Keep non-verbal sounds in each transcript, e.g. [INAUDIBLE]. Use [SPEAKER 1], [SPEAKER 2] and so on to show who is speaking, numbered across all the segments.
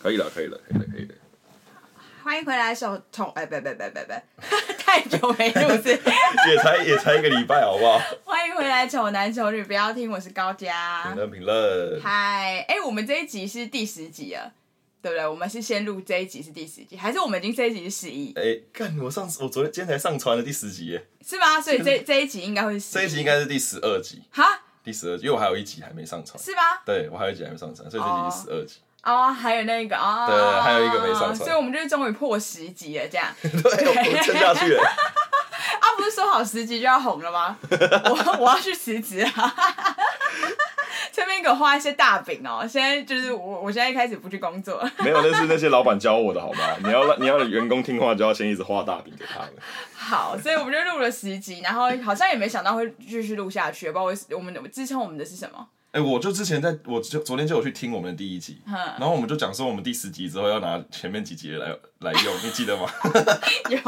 [SPEAKER 1] 可以了，可以了，可以了，可以了。
[SPEAKER 2] 欢迎回来，手从哎，别别别别别，[LAUGHS] 太久没录制 [LAUGHS]
[SPEAKER 1] 也才也才一个礼拜，好不好？
[SPEAKER 2] 欢迎回来，丑男丑女不要听，我是高佳。
[SPEAKER 1] 评论评论。
[SPEAKER 2] 嗨，哎，我们这一集是第十集了，对不对？我们是先录这一集是第十集，还是我们已经这一集是十一？
[SPEAKER 1] 哎，干，我上次我昨天今天才上传了第十集耶，
[SPEAKER 2] 是吗？所以这这一集应该会是
[SPEAKER 1] 这一集应该是第十二集。
[SPEAKER 2] 哈？
[SPEAKER 1] 第十二集，因为我还有一集还没上传，
[SPEAKER 2] 是吗？
[SPEAKER 1] 对，我还有一集还没上传，所以这集是十二集。
[SPEAKER 2] 哦，还有那个啊，
[SPEAKER 1] 对，还有一个没上传，
[SPEAKER 2] 所以我们就是终于破十集了，这样。[LAUGHS]
[SPEAKER 1] 对，我们撑下去了。[LAUGHS]
[SPEAKER 2] 啊，不是说好十集就要红了吗？我我要去辞职啊！[LAUGHS] 这边给我画一些大饼哦，现在就是我，我现在开始不去工作。
[SPEAKER 1] 没有，那是那些老板教我的，好吗？你要让你要员工听话，就要先一直画大饼给他们。
[SPEAKER 2] 好，所以我们就录了十集，然后好像也没想到会继续录下去，不知道为我们支撑我们的是什么。
[SPEAKER 1] 哎、欸，我就之前在，我就昨天就有去听我们的第一集，
[SPEAKER 2] 嗯、
[SPEAKER 1] 然后我们就讲说，我们第十集之后要拿前面几集来来用，你记得吗？[LAUGHS]
[SPEAKER 2] 有，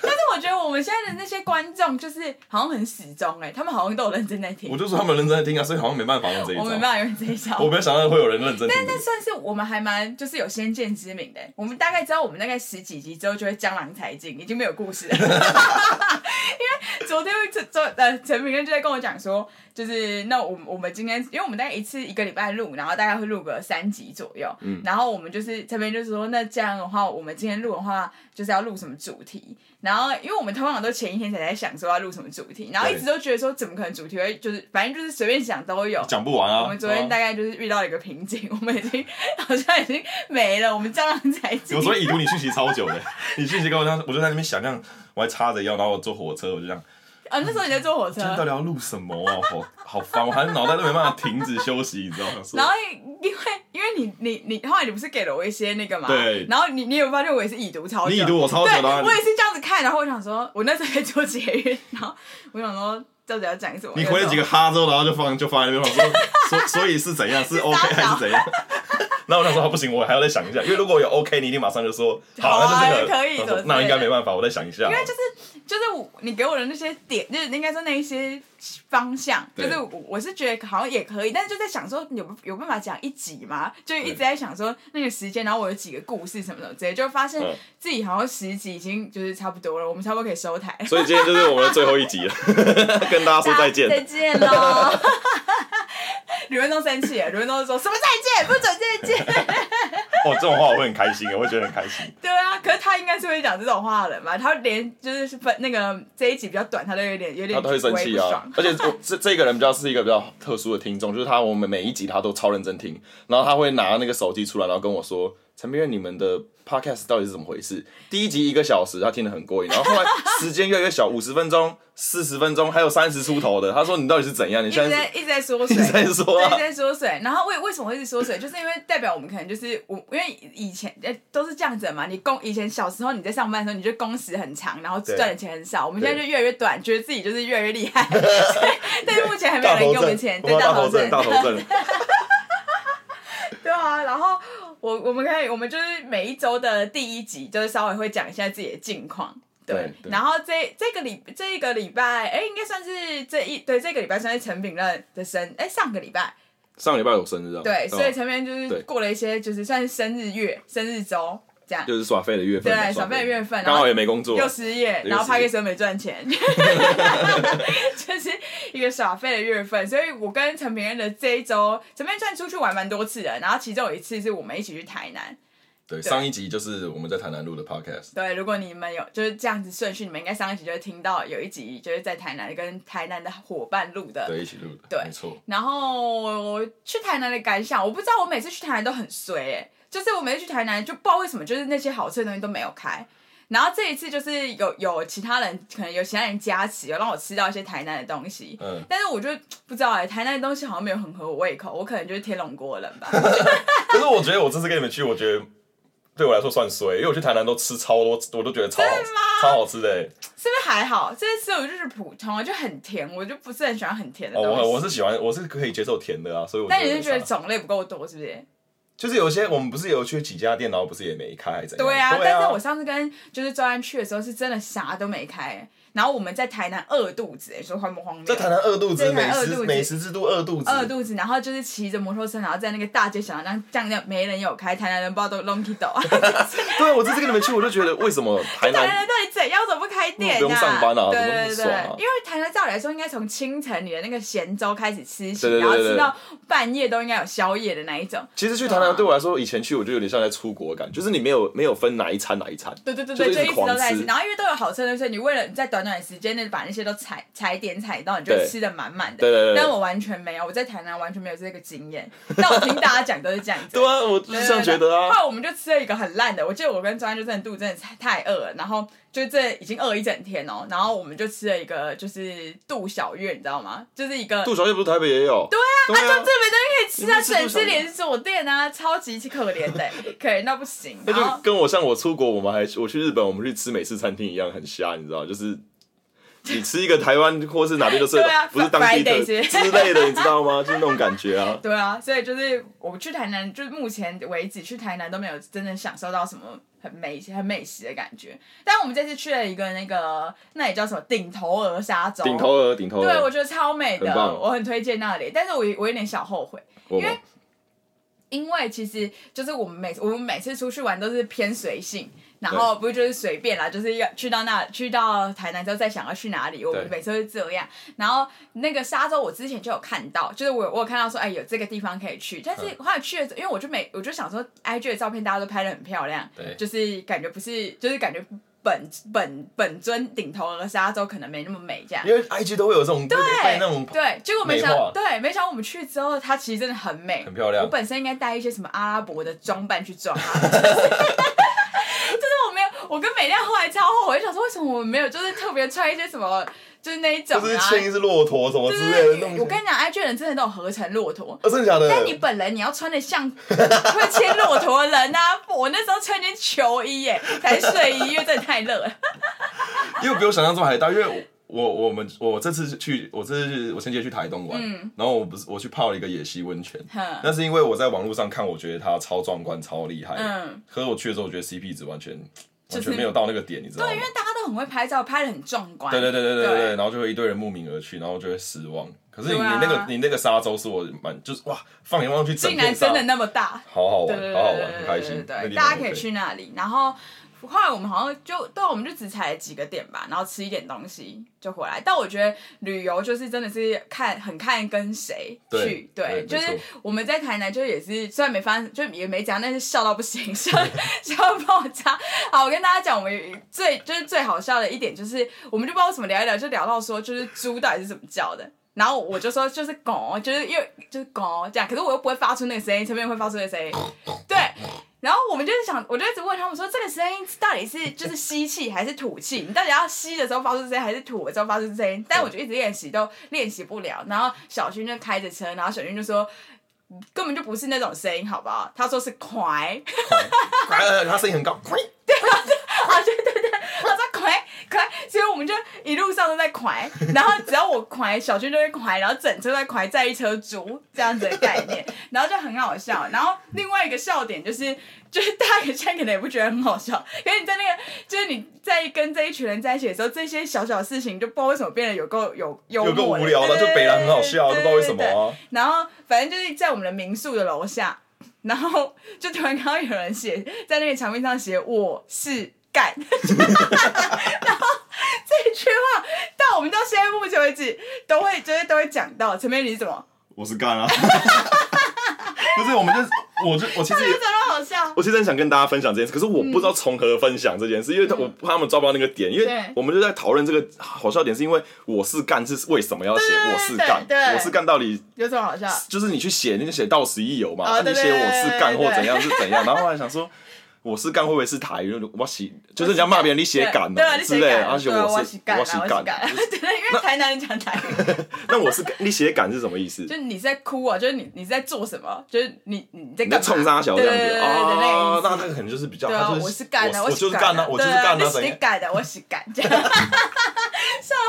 [SPEAKER 2] 但是我觉得我们现在的那些观众就是好像很始终哎，他们好像都有认真在听。
[SPEAKER 1] 我就说他们认真在听啊，所以好像没办法用这一招。
[SPEAKER 2] 我没办法用这一招。
[SPEAKER 1] 我没有想到会有人认真听。
[SPEAKER 2] 但那算是我们还蛮就是有先见之明的，我们大概知道我们大概十几集之后就会江郎才尽，已经没有故事了。[LAUGHS] 因为昨天陈昨呃陈明恩就在跟我讲说，就是那我我们今天因为我们大概一次一个礼拜录，然后大概会录个三集左右，嗯，然后我们就是这边就是说，那这样的话，我们今天录的话就是要录什么主题？然后因为我们通常都前一天才在想说要录什么主题，然后一直都觉得说怎么可能主题会就是反正就是随便想都有，
[SPEAKER 1] 讲不完啊。
[SPEAKER 2] 我们昨天大概就是遇到了一个瓶颈，[LAUGHS] 我们已经好像已经没了，我们这样才尽。
[SPEAKER 1] 有时候已读你讯息超久的，你讯息跟我这样，我就在那边想象，我还叉着腰，然后我坐火车，我就这样。
[SPEAKER 2] 啊，那时候你在坐火车。今天
[SPEAKER 1] 到底要录什么啊？好好烦，我还是脑袋都没办法停止休息，你知道吗？
[SPEAKER 2] 然后因为因为你你你后来你不是给了我一些那个嘛？
[SPEAKER 1] 对。
[SPEAKER 2] 然后你你有发现我也是已读超久。
[SPEAKER 1] 你已读我超久的。
[SPEAKER 2] 我也是这样子看，然后我想说，我那时候在做捷运，然后我想说到底要讲什么？
[SPEAKER 1] 你回了几个哈之后，然后就放就放在那边，我说所所以是怎样？是 [LAUGHS] OK 还是怎样？然后我想说，不行，我还要再想一下，因为如果有 OK，你一定马上就说好，那就这个
[SPEAKER 2] 可以。
[SPEAKER 1] 那应该没办法，我再想一下。
[SPEAKER 2] 因为就是。就是你给我的那些点，就是应该说那一些方向，就是我我是觉得好像也可以，但是就在想说有有办法讲一集吗？就一直在想说那个时间，然后我有几个故事什么的直接，就发现自己好像十集已经就是差不多了，我们差不多可以收台。
[SPEAKER 1] 所以今天就是我们的最后一集了，[LAUGHS] 跟大家说再见，
[SPEAKER 2] 再见喽。[LAUGHS] 吕文东生气了，吕文东说什么再见，不准再见。[LAUGHS]
[SPEAKER 1] 哦，这种话我会很开心，我会觉得很开心。
[SPEAKER 2] 对啊，可是他应该是会讲这种话的人吧？他连就是分那个这一集比较短，他都有点有点他都会生气啊。
[SPEAKER 1] 而且我这这个人比较是一个比较特殊的听众，就是他我们每一集他都超认真听，然后他会拿那个手机出来，然后跟我说。陈明月，你们的 podcast 到底是怎么回事？第一集一个小时，他听得很过瘾，然后后来时间越来越小，五十分钟、四十分钟，还有三十出头的。他说：“你到底是怎样？”你现在
[SPEAKER 2] 一直在缩水，
[SPEAKER 1] 一直在缩，[LAUGHS] 啊，
[SPEAKER 2] 一直在缩水。然后为为什么会一直缩水？就是因为代表我们可能就是我，因为以前呃都是这样子嘛。你工以前小时候你在上班的时候，你就工时很长，然后赚的钱很少。我们现在就越来越短，觉得自己就是越来越厉害。[LAUGHS] 但是目前还没有人给我们钱，对大头症，
[SPEAKER 1] 大头症。
[SPEAKER 2] 对啊，然后。我我们可以，我们就是每一周的第一集，就是稍微会讲一下自己的近况，对。然后这这个礼这一个礼拜，哎，应该算是这一对这个礼拜算是陈炳任的生，哎，上个礼拜。
[SPEAKER 1] 上个礼拜有生日啊。
[SPEAKER 2] 对，所以陈炳任就是过了一些，就是算是生日月、生日周。这样
[SPEAKER 1] 就是耍废的月份，
[SPEAKER 2] 对，耍废的月份，
[SPEAKER 1] 刚好也没工作，
[SPEAKER 2] 又失业，然后拍个时候没赚钱，[LAUGHS] 就是一个耍废的月份。所以我跟陈平安的这一周，陈平安算出去玩蛮多次的，然后其中有一次是我们一起去台南。
[SPEAKER 1] 对，上一集就是我们在台南录的 podcast。
[SPEAKER 2] 对，如果你们有就是这样子顺序，你们应该上一集就会听到有一集就是在台南跟台南的伙伴录的，
[SPEAKER 1] 对，一起录的，
[SPEAKER 2] 对，
[SPEAKER 1] 没错。然
[SPEAKER 2] 后去台南的感想，我不知道，我每次去台南都很衰哎。就是我每次去台南，就不知道为什么，就是那些好吃的东西都没有开。然后这一次就是有有其他人，可能有其他人加持，有让我吃到一些台南的东西。嗯。但是我就不知道哎、欸，台南的东西好像没有很合我胃口，我可能就是天龙国人吧。[LAUGHS]
[SPEAKER 1] 可是我觉得我这次跟你们去，我觉得对我来说算衰，因为我去台南都吃超多，我都觉得超好吃，超好吃的、欸。是
[SPEAKER 2] 不是还好？这次我就是普通，就很甜，我就不是很喜欢很甜的东西。
[SPEAKER 1] 哦，我我是喜欢，我是可以接受甜的啊，所以我。
[SPEAKER 2] 但你是觉得种类不够多，是不是？
[SPEAKER 1] 就是有些我们不是有去几家店，然后不是也没开，怎样？
[SPEAKER 2] 对啊，
[SPEAKER 1] 对啊，
[SPEAKER 2] 但是我上次跟就是周安去的时候，是真的啥都没开。然后我们在台南饿肚子，哎，说荒不荒谬？
[SPEAKER 1] 在台南饿肚子，美食美食之都饿肚子，
[SPEAKER 2] 饿肚子。然后就是骑着摩托车，然后在那个大街小巷这样这样，没人有开，台南人不知道都 lonky 抖啊。[LAUGHS]
[SPEAKER 1] 对，我这次跟你们去，我就觉得为什么 [LAUGHS] 台南，
[SPEAKER 2] 台南人到底怎样怎么不开店？
[SPEAKER 1] 不用上班啊，
[SPEAKER 2] 对对对，因为台南照理来说，应该从清晨你的那个咸粥开始吃起，然后吃到半夜都应该有宵夜的那一种。
[SPEAKER 1] 其实去台南对我来说，以前去我就有点像在出国感，就是你没有没有分哪一餐哪一餐。
[SPEAKER 2] 对对对对，就一直都在吃。然后因为都有好吃的，所以你为了你在短短的时间内把那些都踩踩点踩到，你就吃的满满的。
[SPEAKER 1] 对对对。
[SPEAKER 2] 但我完全没有，我在台南完全没有这个经验。但我听大家讲都是这样子。[LAUGHS]
[SPEAKER 1] 对啊，我就是这样觉得啊。
[SPEAKER 2] 后来我们就吃了一个很烂的，我记得我跟专就真的肚子真的太饿了，然后就这已经饿一整天哦，然后我们就吃了一个就是杜小月，你知道吗？就是一个
[SPEAKER 1] 杜小月不是台北也有？
[SPEAKER 2] 对啊，啊就这边都可以吃啊，省吃连锁店啊，超级可怜的，[LAUGHS] 可怜到不行。
[SPEAKER 1] 那就跟我像我出国，我们还我去日本，我们去吃美式餐厅一样，很瞎，你知道，就是。你吃一个台湾或是哪边都是，[LAUGHS] 不是当地的之类的，你知道吗？就是那种感觉啊。[LAUGHS]
[SPEAKER 2] 对啊，所以就是我们去台南，就是目前为止去台南都没有真正享受到什么很美很美食的感觉。但我们这次去了一个那个，那也叫什么顶头鹅沙洲。
[SPEAKER 1] 顶头鹅，顶头鹅。
[SPEAKER 2] 对，我觉得超美的，我很推荐那里。但是我我有点小后悔，因为因为其实就是我们每我们每次出去玩都是偏随性。然后不是就是随便啦，就是要去到那去到台南之后再想要去哪里，我们每次都是这样。然后那个沙洲我之前就有看到，就是我我有看到说，哎，有这个地方可以去。但是后来去了，因为我就每我就想说，IG 的照片大家都拍的很漂亮，对，就是感觉不是，就是感觉本本本尊顶头鹅沙洲可能没那么美这样。
[SPEAKER 1] 因为 IG 都会有这种对那种
[SPEAKER 2] 对，结果没想对，没想到我们去之后，它其实真的很美，
[SPEAKER 1] 很漂亮。
[SPEAKER 2] 我本身应该带一些什么阿拉伯的装扮去装啊。[LAUGHS] 我没有，我跟美亮后来超后悔，我就想说为什么我们没有就是特别穿一些什么，就是那一种啊，
[SPEAKER 1] 就是牵一只骆驼什么之类的那种。
[SPEAKER 2] 我跟你讲，IG 人真的都有合成骆驼，
[SPEAKER 1] 哦，真的假的？
[SPEAKER 2] 但你本人你要穿的像 [LAUGHS] 会牵骆驼的人啊！我那时候穿件球衣耶，还是睡衣，因为真的太热了。[LAUGHS]
[SPEAKER 1] 因为比我想象中还大，因为我。我我们我这次去，我这次我先接去台东玩，嗯、然后我不是我去泡了一个野溪温泉，那是因为我在网络上看，我觉得它超壮观、超厉害。嗯，可是我去的时候，我觉得 CP 值完全、就是、完全没有到那个点，你知道吗？
[SPEAKER 2] 对，因为大家都很会拍照，拍的很壮观。
[SPEAKER 1] 对对对对对对，对然后就会一堆人慕名而去，然后就会失望。可是你、啊、你那个你那个沙洲是我蛮就是哇，放眼望去，竟然
[SPEAKER 2] 真的那么大，
[SPEAKER 1] 好好玩，好好玩，很开心。
[SPEAKER 2] 对，大家可以去那里，然后。后来我们好像就对，我们就只踩了几个点吧，然后吃一点东西就回来。但我觉得旅游就是真的是看很看跟谁去，对，对就是我们在台南就也是虽然没发生，就也没讲，但是笑到不行，笑 [LAUGHS] 笑到爆炸。好，我跟大家讲，我们最就是最好笑的一点就是，我们就不知道为什么聊一聊，就聊到说就是猪到底是怎么叫的，然后我就说就是狗，就是因为就是狗这样，可是我又不会发出那个声音，前面会发出那个声音，对。然后我们就是想，我就一直问他们说，这个声音到底是就是吸气还是吐气？你到底要吸的时候发出声音，还是吐的时候发出声音？但我就一直练习都练习不了。然后小军就开着车，然后小军就说，根本就不是那种声音，好不好？他说是快，
[SPEAKER 1] 快，他声音很高，快，
[SPEAKER 2] 对啊，对对对，他说快快，所以我们就一路上都在快，然后只要我快，小军就会快，然后整车都在快，在一车猪这样子的概念，然后就很好笑。然后另外一个笑点就是。就是大家现在可能也不觉得很好笑，可是你在那个，就是你在跟这一群人在一起的时候，这些小小事情就不知道为什么变得有够有有够
[SPEAKER 1] 无聊了，就北兰很好笑，就不知道为什么啊。
[SPEAKER 2] 然后反正就是在我们的民宿的楼下，然后就突然看到有人写在那个墙壁上写我是干，然 [LAUGHS] 后这句话到我们到现在目前为止都会就是都会讲到前面你是什么？
[SPEAKER 1] 我是干啊。[LAUGHS] 不是，我们就，我就，我其实也，我其实很想跟大家分享这件事，可是我不知道从何分享这件事，因为我怕他们抓不到那个点，因为我们就在讨论这个好笑点，是因为我是干是为什么要写我是干，我是干到底
[SPEAKER 2] 有什么好笑？
[SPEAKER 1] 就是你去写那个写到此一游嘛，你写我是干或怎样是怎样，然后后来想说。我是干会不会是台语？我是就是人家骂别人你写干的之类，而且我是我是干，[LAUGHS]
[SPEAKER 2] 对，因为台南人讲台语。
[SPEAKER 1] 那我是你写干是什么意思？
[SPEAKER 2] 就是你在哭啊，就是你你在做什么？就是你你在？
[SPEAKER 1] 冲沙小这样子啊？那那个可能就是比较，
[SPEAKER 2] 我是干的，
[SPEAKER 1] 我就是干的，我就是干的，
[SPEAKER 2] 你干的，我是干，这样笑到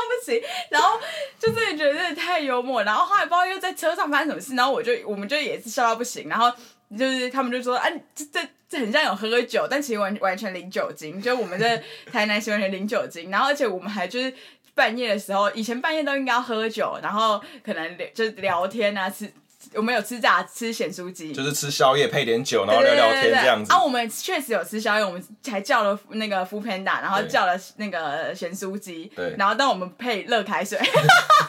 [SPEAKER 2] 不行。然后就真的觉得太幽默，然后后来不知道又在车上发生什么事，然后我就我们就也是笑到不行，然后。就是他们就说啊，这这这很像有喝酒，但其实完完全零酒精，就我们在 [LAUGHS] 台南是完全零酒精，然后而且我们还就是半夜的时候，以前半夜都应该要喝酒，然后可能就是聊天啊吃。我们有吃炸吃咸酥鸡，
[SPEAKER 1] 就是吃宵夜配点酒，然后聊聊天这样子。
[SPEAKER 2] 啊，我们确实有吃宵夜，我们还叫了那个 foodpanda，然后叫了那个咸酥鸡，
[SPEAKER 1] 对，
[SPEAKER 2] 然后但我们配热开水。[LAUGHS] [LAUGHS]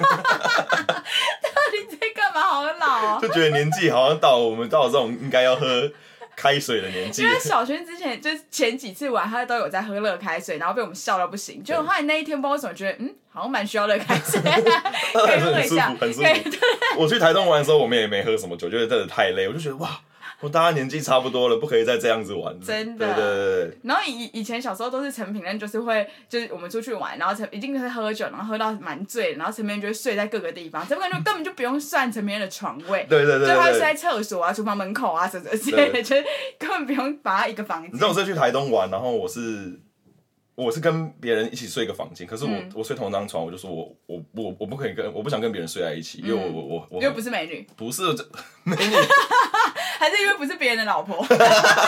[SPEAKER 2] 到底在干嘛？好老哦！
[SPEAKER 1] 就觉得年纪好像到了我们到了这种应该要喝。开水的年纪，
[SPEAKER 2] 因为小轩之前就是前几次玩，他都有在喝热开水，然后被我们笑到不行。就后来那一天，不知道为什么觉得，嗯，好像蛮需要热开水，[LAUGHS] 可以喝一下，
[SPEAKER 1] 很舒服，很舒服。我去台东玩的时候，我们也没喝什么酒，就是真的太累，我就觉得哇。我大家年纪差不多了，不可以再这样子玩了。
[SPEAKER 2] 真的。
[SPEAKER 1] 对对对。
[SPEAKER 2] 然后以以前小时候都是成品人，就是会就是我们出去玩，然后成一定会喝酒，然后喝到蛮醉，然后成品人就会睡在各个地方，陈品任就根本就不用算成品人的床位。
[SPEAKER 1] 对对对。
[SPEAKER 2] 就他会睡在厕所啊、厨房门口啊什么之类的，就是根本不用把他一个房间。
[SPEAKER 1] 你知道我是去台东玩，然后我是我是跟别人一起睡一个房间，可是我、嗯、我睡同一张床，我就说我我我我不可以跟我不想跟别人睡在一起，因为我我我我
[SPEAKER 2] 又不是美女，
[SPEAKER 1] 不是这美女。[LAUGHS]
[SPEAKER 2] 还是因为不是别人的老婆？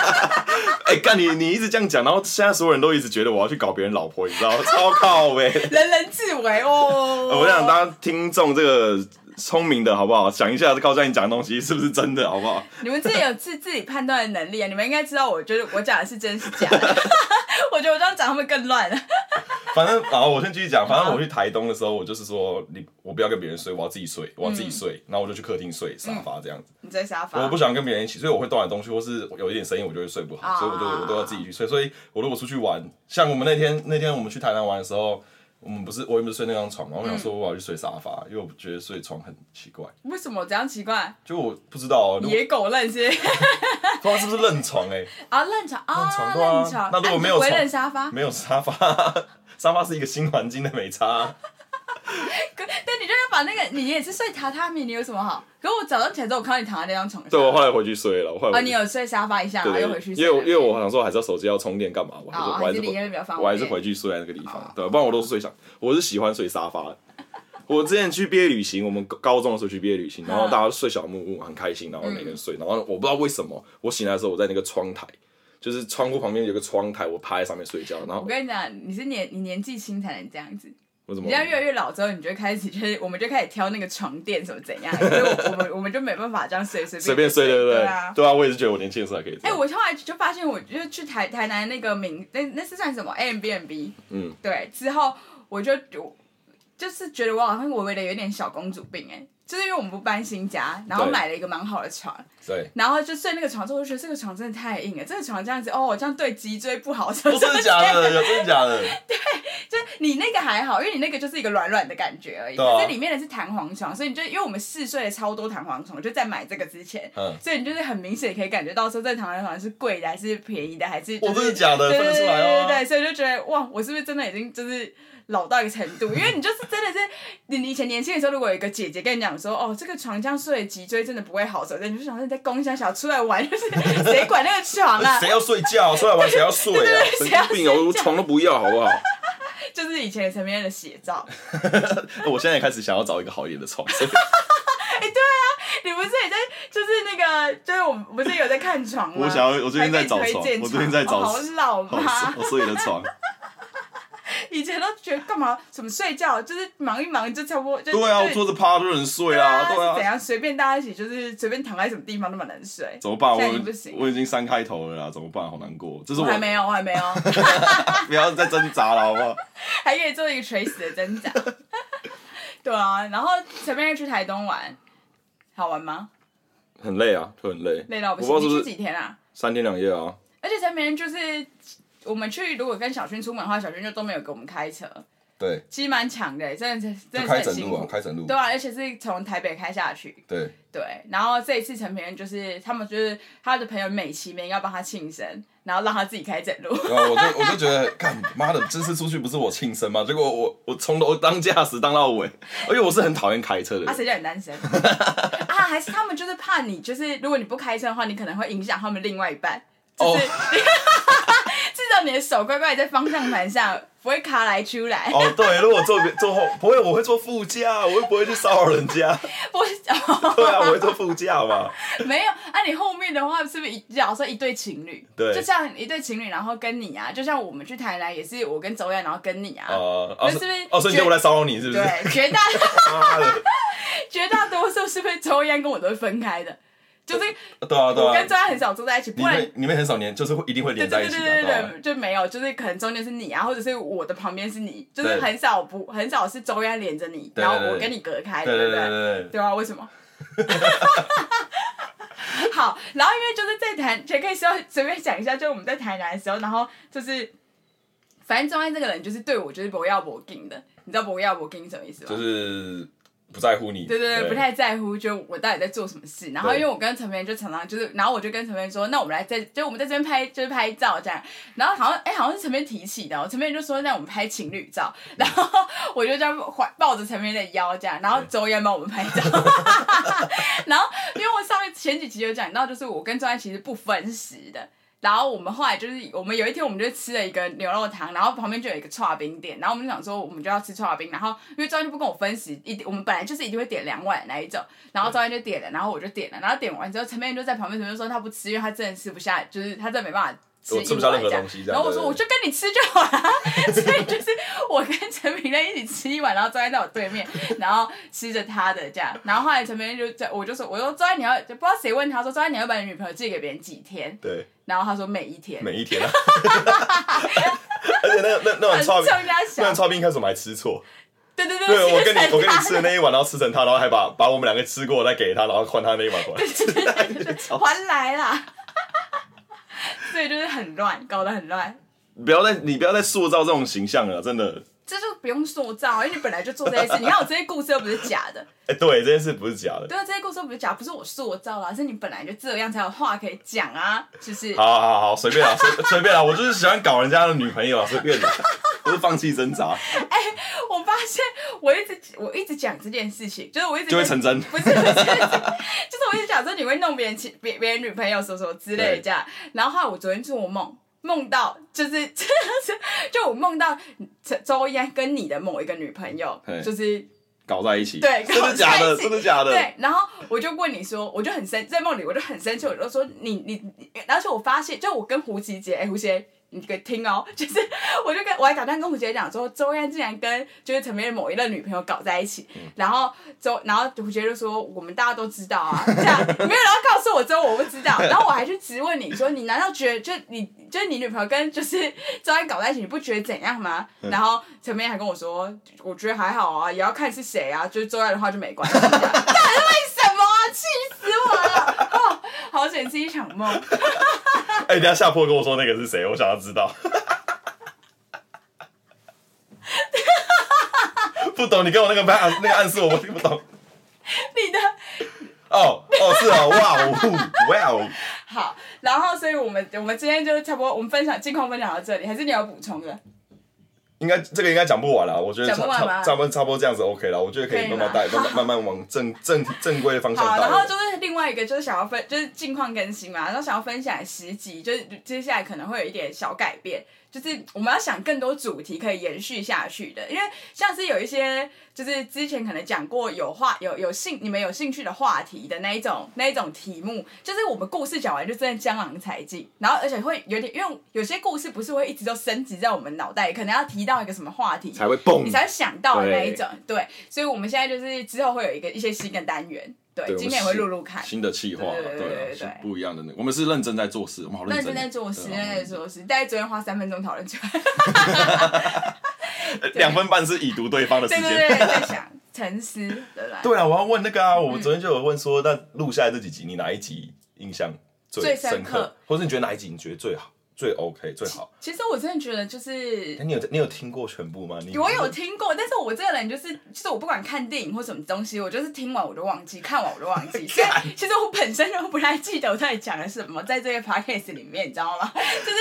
[SPEAKER 2] [LAUGHS]
[SPEAKER 1] 哎，干你你一直这样讲，然后现在所有人都一直觉得我要去搞别人老婆，你知道吗？超靠呗，[LAUGHS]
[SPEAKER 2] 人人自危哦。
[SPEAKER 1] 我想当听众这个聪明的好不好？想一下高嘉颖讲的东西是不是真的，好不好？
[SPEAKER 2] 你们自己有自自己判断的能力啊！你们应该知道，我觉得我讲的是真是假的。[LAUGHS] 我觉得我这样讲会更乱了？
[SPEAKER 1] 反正，然后我先继续讲。反正我去台东的时候，我就是说，你我不要跟别人睡，我要自己睡，我要自己睡。嗯、然后我就去客厅睡沙发这样子。
[SPEAKER 2] 你在沙发？
[SPEAKER 1] 我不想跟别人一起，所以我会动来动去，或是有一点声音，我就会睡不好，啊、所以我就我都要自己去睡。所以我如果出去玩，像我们那天那天我们去台南玩的时候，我们不是我也不是睡那张床嘛，我想说我要去睡沙发，因为我觉得睡床很奇怪。
[SPEAKER 2] 为什么这样奇怪？
[SPEAKER 1] 就我不知道、啊，
[SPEAKER 2] 野狗认些。[LAUGHS]
[SPEAKER 1] 不知道是不是认床哎、欸？
[SPEAKER 2] 啊，认床啊，认床。
[SPEAKER 1] 那如果没有床，
[SPEAKER 2] 认沙发，
[SPEAKER 1] 没有沙发。[LAUGHS] 沙发是一个新环境的美差，
[SPEAKER 2] 可但你就要把那个，你也是睡榻榻米，你有什么好？可是我早上起来之后，我看到你躺在那张床上。
[SPEAKER 1] 对，我后来回去睡了。我后来
[SPEAKER 2] 啊，你有睡沙发一下，然后又回去睡。
[SPEAKER 1] 因为因为我想说，还是要手机要充电干嘛？我还是我还是
[SPEAKER 2] 我
[SPEAKER 1] 还是回去睡在那个地方。对，不然我都是睡想，我是喜欢睡沙发。我之前去毕业旅行，我们高中的时候去毕业旅行，然后大家睡小木屋，很开心，然后每个人睡，然后我不知道为什么，我醒来的时候我在那个窗台。就是窗户旁边有个窗台，我趴在上面睡觉。然后
[SPEAKER 2] 我跟你讲，你是年你年纪轻才能这样子。
[SPEAKER 1] 我怎么？
[SPEAKER 2] 你要越来越老之后，你就会开始 [LAUGHS] 就是，我们就开始挑那个床垫怎么怎样。[LAUGHS] 所以我，我们我们就没办法这样随随便
[SPEAKER 1] 随便睡，对不对？对啊，对啊，我也是觉得我年轻的时候还可以。哎、
[SPEAKER 2] 欸，我后来就发现，我就去台台南那个名，那那是算什么？Airbnb。嗯。对，之后我就就就是觉得我好像微微的有点小公主病哎、欸。就是因为我们不搬新家，然后买了一个蛮好的床，
[SPEAKER 1] 对，
[SPEAKER 2] 然后就睡那个床之后，我就觉得这个床真的太硬了，这个床这样子，哦，这样对脊椎不好，
[SPEAKER 1] 真的假的？[LAUGHS] 有真的假的？
[SPEAKER 2] 你那个还好，因为你那个就是一个软软的感觉而已，啊、可是里面的是弹簧床，所以你就因为我们试睡了超多弹簧床，就在买这个之前，嗯，所以你就是很明显可以感觉到说这弹簧床是贵的还是便宜的，还是、就是、
[SPEAKER 1] 我真的假的？分得出
[SPEAKER 2] 对，所以就觉得哇，我是不是真的已经就是。老到一个程度，因为你就是真的是，你以前年轻的时候，如果有一个姐姐跟你讲说，哦，这个床这样睡脊椎真的不会好受，你就想说你在公三小出来玩，就是谁管那个床啊？
[SPEAKER 1] 谁要睡觉？[LAUGHS] 出来玩谁要睡啊？神经病哦，我床都不要，好不好？
[SPEAKER 2] 就是以前陈明的写照。[LAUGHS]
[SPEAKER 1] 我现在也开始想要找一个好一点的床。[LAUGHS]
[SPEAKER 2] 哎、欸，对啊，你不是也在，就是那个，就是我们不是有在看床吗？
[SPEAKER 1] 我想要，我最近在找床，床我最近在找、哦，
[SPEAKER 2] 好老吗？
[SPEAKER 1] 我睡的床。
[SPEAKER 2] 以前都觉得干嘛？什么睡觉？就是忙一忙就差不多。就
[SPEAKER 1] 对啊，我坐着趴都能睡啊。对啊。
[SPEAKER 2] 怎样？随便大家一起，就是随便躺在什么地方都蛮能睡。
[SPEAKER 1] 怎么办？我我已经三开头了啦，怎么办？好难过。这是我，
[SPEAKER 2] 我还没有，我还没有。[LAUGHS]
[SPEAKER 1] 不要再挣扎了，好不好？
[SPEAKER 2] 还可以做一个垂死的挣扎。[LAUGHS] 对啊，然后前面去台东玩，好玩吗？
[SPEAKER 1] 很累啊，就很累。
[SPEAKER 2] 累到不行。你去几天啊？
[SPEAKER 1] 三天两夜啊。
[SPEAKER 2] 而且前面就是。我们去如果跟小薰出门的话，小薰就都没有给我们开车。
[SPEAKER 1] 对，
[SPEAKER 2] 其实蛮强的，真的是真的是很辛苦。
[SPEAKER 1] 开整路，
[SPEAKER 2] 对啊，而且是从台北开下去。
[SPEAKER 1] 对
[SPEAKER 2] 对，然后这一次陈平就是他们就是他的朋友美其名要帮他庆生，然后让他自己开整路。
[SPEAKER 1] 我就我就觉得，干妈的，这次出去不是我庆生吗？结果我我从头当驾驶当到尾，而且我是很讨厌开车的人。
[SPEAKER 2] 啊，谁叫你单身？[LAUGHS] 啊，还是他们就是怕你，就是如果你不开车的话，你可能会影响他们另外一半。就是。[LAUGHS] Oh. 至少你的手乖乖在方向盘上不会卡来出来。
[SPEAKER 1] 哦，对，如果坐坐后不会，我会坐副驾，我又不会去骚扰人家。[LAUGHS]
[SPEAKER 2] 不会，
[SPEAKER 1] 对啊，我会坐副驾嘛。[LAUGHS]
[SPEAKER 2] 没有，啊，你后面的话是不是一，假如说一对情侣？
[SPEAKER 1] 对，
[SPEAKER 2] 就像一对情侣，然后跟你啊，就像我们去台南也是我跟周燕，然后跟你啊。
[SPEAKER 1] 哦、
[SPEAKER 2] 呃，是不是？
[SPEAKER 1] 哦，所以就我来骚扰你，是不是？
[SPEAKER 2] 对，绝大 [LAUGHS] 绝大多数是不是周燕跟我都会分开的？就是
[SPEAKER 1] 对啊，对啊，
[SPEAKER 2] 我跟周燕很少坐在一起，不然
[SPEAKER 1] 你们很少连，就是会一定会连在一起的。
[SPEAKER 2] 对对对对对，就没有，就是可能中间是你啊，或者是我的旁边是你，就是很少不很少是周燕连着你，然后我跟你隔开，对不对？对啊，为什么？[LAUGHS] 好，然后因为就是在台，也可以稍微随便讲一下，就我们在台南的时候，然后就是反正周燕这个人就是对我就是不要不敬的，你知道不要不敬什么意思吗？
[SPEAKER 1] 就是。不在乎你，
[SPEAKER 2] 对对对，对不太在乎，就我到底在做什么事。然后因为我跟陈明就常常就是，然后我就跟陈明说，那我们来在，就我们在这边拍，就是拍照这样。然后好像，哎，好像是陈明提起的，陈明就说，让我们拍情侣照。然后我就这样怀抱着陈明的腰这样，然后周燕帮我们拍照。[LAUGHS] 然后因为我上面前几集有讲到，就是我跟周燕其实不分时的。然后我们后来就是，我们有一天我们就吃了一个牛肉汤，然后旁边就有一个串冰店，然后我们就想说，我们就要吃串冰，然后因为赵燕就不跟我分析，一我们本来就是一定会点两碗那一种，然后赵燕就点了，然后我就点了，然后点完之后，陈美就在旁边，陈美说他不吃，因为他真的吃不下，就是他真的没办法。
[SPEAKER 1] 我吃不下任何东西。
[SPEAKER 2] 然后我说我就跟你吃就好了，所以就是我跟陈明在一起吃一碗，然后周燕在我对面，然后吃着他的这样。然后后来陈明就在，我就说，我说周燕你要，不知道谁问他说周燕你要把你女朋友借给别人几天？
[SPEAKER 1] 对。
[SPEAKER 2] 然后他说每一天。
[SPEAKER 1] 每一天啊。[LAUGHS] 而且那那那碗炒冰，那碗剉冰开始我们还吃错。
[SPEAKER 2] 对对对。
[SPEAKER 1] 对，我跟你我跟你吃的那一碗，然后吃成他，然后还把把我们两个吃过再给他，然后换他那一碗回来。对对对 [LAUGHS] 对。
[SPEAKER 2] 还来啦。[LAUGHS] 所以就是很乱，搞得很乱。
[SPEAKER 1] 不要再，你不要再塑造这种形象了，真的。
[SPEAKER 2] 这就不用塑造，因为你本来就做这些事。[LAUGHS] 你看我这些故事又不是假的。[LAUGHS]
[SPEAKER 1] 哎、欸，对，这件事不是假的。
[SPEAKER 2] 对啊，这些故事又不是假，不是我塑造的，是你本来就这样才有话可以讲啊，是不是？
[SPEAKER 1] 好好好，随便啦，随 [LAUGHS] 随便啦，我就是喜欢搞人家的女朋友啊，随便的，不是放弃挣扎。
[SPEAKER 2] 哎、欸，我发现我一直我一直讲这件事情，就是我一直
[SPEAKER 1] 就会成真。
[SPEAKER 2] 不是，不是，就是我一直讲说你会弄别人亲别别人女朋友什么什么之类的这样，然后后来我昨天做梦。梦到就是 [LAUGHS] 就我梦到周嫣跟你的某一个女朋友，就是
[SPEAKER 1] 搞在一起，
[SPEAKER 2] 对，
[SPEAKER 1] 真的假的？真的假的？
[SPEAKER 2] 对，然后我就问你说，我就很生在梦里，我就很生气，我就说你你，而且我发现，就我跟胡琪姐，哎，胡姐。你可以听哦，[LAUGHS] 就是我就跟我还打算跟胡杰讲说，周燕竟然跟就是陈明某一任女朋友搞在一起，嗯、然后周然后胡杰就说我们大家都知道啊，[LAUGHS] 这样没有人要告诉我之后我不知道，然后我还去质问你说你难道觉得就你就是你女朋友跟就是周燕搞在一起你不觉得怎样吗？嗯、然后陈明还跟我说我觉得还好啊，也要看是谁啊，就是周燕的话就没关系，到底是为什么啊？气死我了！哦，好险是一场梦。[LAUGHS]
[SPEAKER 1] 哎、欸，等下下坡跟我说那个是谁，我想要知道。[LAUGHS] 不懂，你跟我那个暗那个暗示，我我听不懂。[LAUGHS]
[SPEAKER 2] 你的。
[SPEAKER 1] 哦哦是哦，哇哦哇哦。
[SPEAKER 2] 好，然后所以我们我们今天就差不多，我们分享近况分享到这里，还是你要补充的？
[SPEAKER 1] 应该这个应该讲不完了，我觉得差
[SPEAKER 2] 差
[SPEAKER 1] 差不多差不多这样子 OK 了，我觉得可以慢慢带，慢慢 [LAUGHS] 慢慢往正正正规的方向带。
[SPEAKER 2] 然后就是另外一个，就是想要分，就是近况更新嘛，然后想要分享十集，就是接下来可能会有一点小改变。就是我们要想更多主题可以延续下去的，因为像是有一些，就是之前可能讲过有话有有兴你们有兴趣的话题的那一种那一种题目，就是我们故事讲完就真的江郎才尽，然后而且会有点，因为有些故事不是会一直都升级在我们脑袋，可能要提到一个什么话题
[SPEAKER 1] 才会蹦，
[SPEAKER 2] 你才会想到的那一种，对，对，所以我们现在就是之后会有一个一些新的单元。对，今天也会录录看。
[SPEAKER 1] 新的企划，对对对对，不一样的那，我们是认真在做事，我们好认真
[SPEAKER 2] 在做事，认真在做事，大概昨天花三分钟讨论出来，[LAUGHS]
[SPEAKER 1] 两分半是已读对方的时间，
[SPEAKER 2] 对对对，在想沉思，对吧？
[SPEAKER 1] 对？啊，我要问那个啊，我昨天就有问说，那录下来这几集，你哪一集印象最深刻，或者你觉得哪一集你觉得最好？最 OK 最好。
[SPEAKER 2] 其实我真的觉得就是，
[SPEAKER 1] 你有你有听过全部吗？你
[SPEAKER 2] 我有听过，但是我这个人就是，就是我不管看电影或什么东西，我就是听完我就忘记，看完我就忘记。[LAUGHS] 所以其实我本身就不太记得我到底讲了什么，在这个 podcast 里面，你知道吗？[LAUGHS] 就是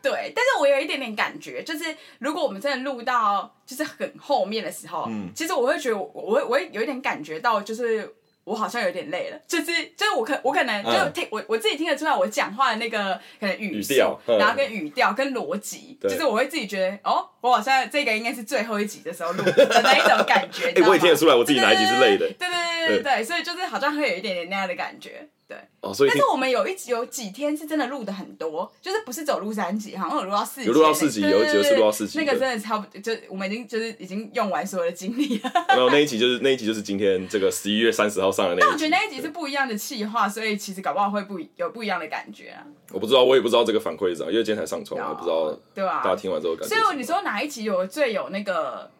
[SPEAKER 2] 对，但是我有一点点感觉，就是如果我们真的录到就是很后面的时候，嗯，其实我会觉得我我会我会有一点感觉到就是。我好像有点累了，就是就是我可我可能就听、嗯、我我自己听得出来，我讲话的那个可能语调，
[SPEAKER 1] 嗯、
[SPEAKER 2] 然后跟语调跟逻辑，就是我会自己觉得哦，我好像这个应该是最后一集的时候录的 [LAUGHS] 那一种感觉。哎、欸，
[SPEAKER 1] 我也听得出来，我自己哪一集是累的。
[SPEAKER 2] 对对对对对，对，对，所以就是好像会有一点点那样的感觉。对，
[SPEAKER 1] 哦，所以
[SPEAKER 2] 但是我们有一集有几天是真的录的很多，就是不是走录三集，好像有录到四集，
[SPEAKER 1] 有录到四集，有几个是录到四集，
[SPEAKER 2] 那个真的差不多，就我们已经就是已经用完所有的精力了。
[SPEAKER 1] 没有那一集就是那一集就是今天这个十一月三十号上的那一集。
[SPEAKER 2] 但我觉得那一集是不一样的企划，所以其实搞不好会不有不一样的感觉啊。
[SPEAKER 1] 我不知道，我也不知道这个反馈是怎样，因为今天才上传，我不知道，
[SPEAKER 2] 对吧？
[SPEAKER 1] 大家听完之后感觉。
[SPEAKER 2] 所以你说哪一集有最有那个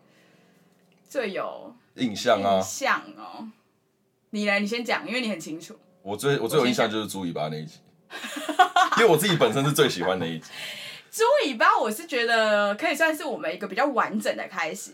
[SPEAKER 2] 最有
[SPEAKER 1] 印象啊？
[SPEAKER 2] 印象哦，你来，你先讲，因为你很清楚。
[SPEAKER 1] 我最我最有印象就是猪尾巴那一集，因为我自己本身是最喜欢那一集。
[SPEAKER 2] 猪尾巴，我是觉得可以算是我们一个比较完整的开始，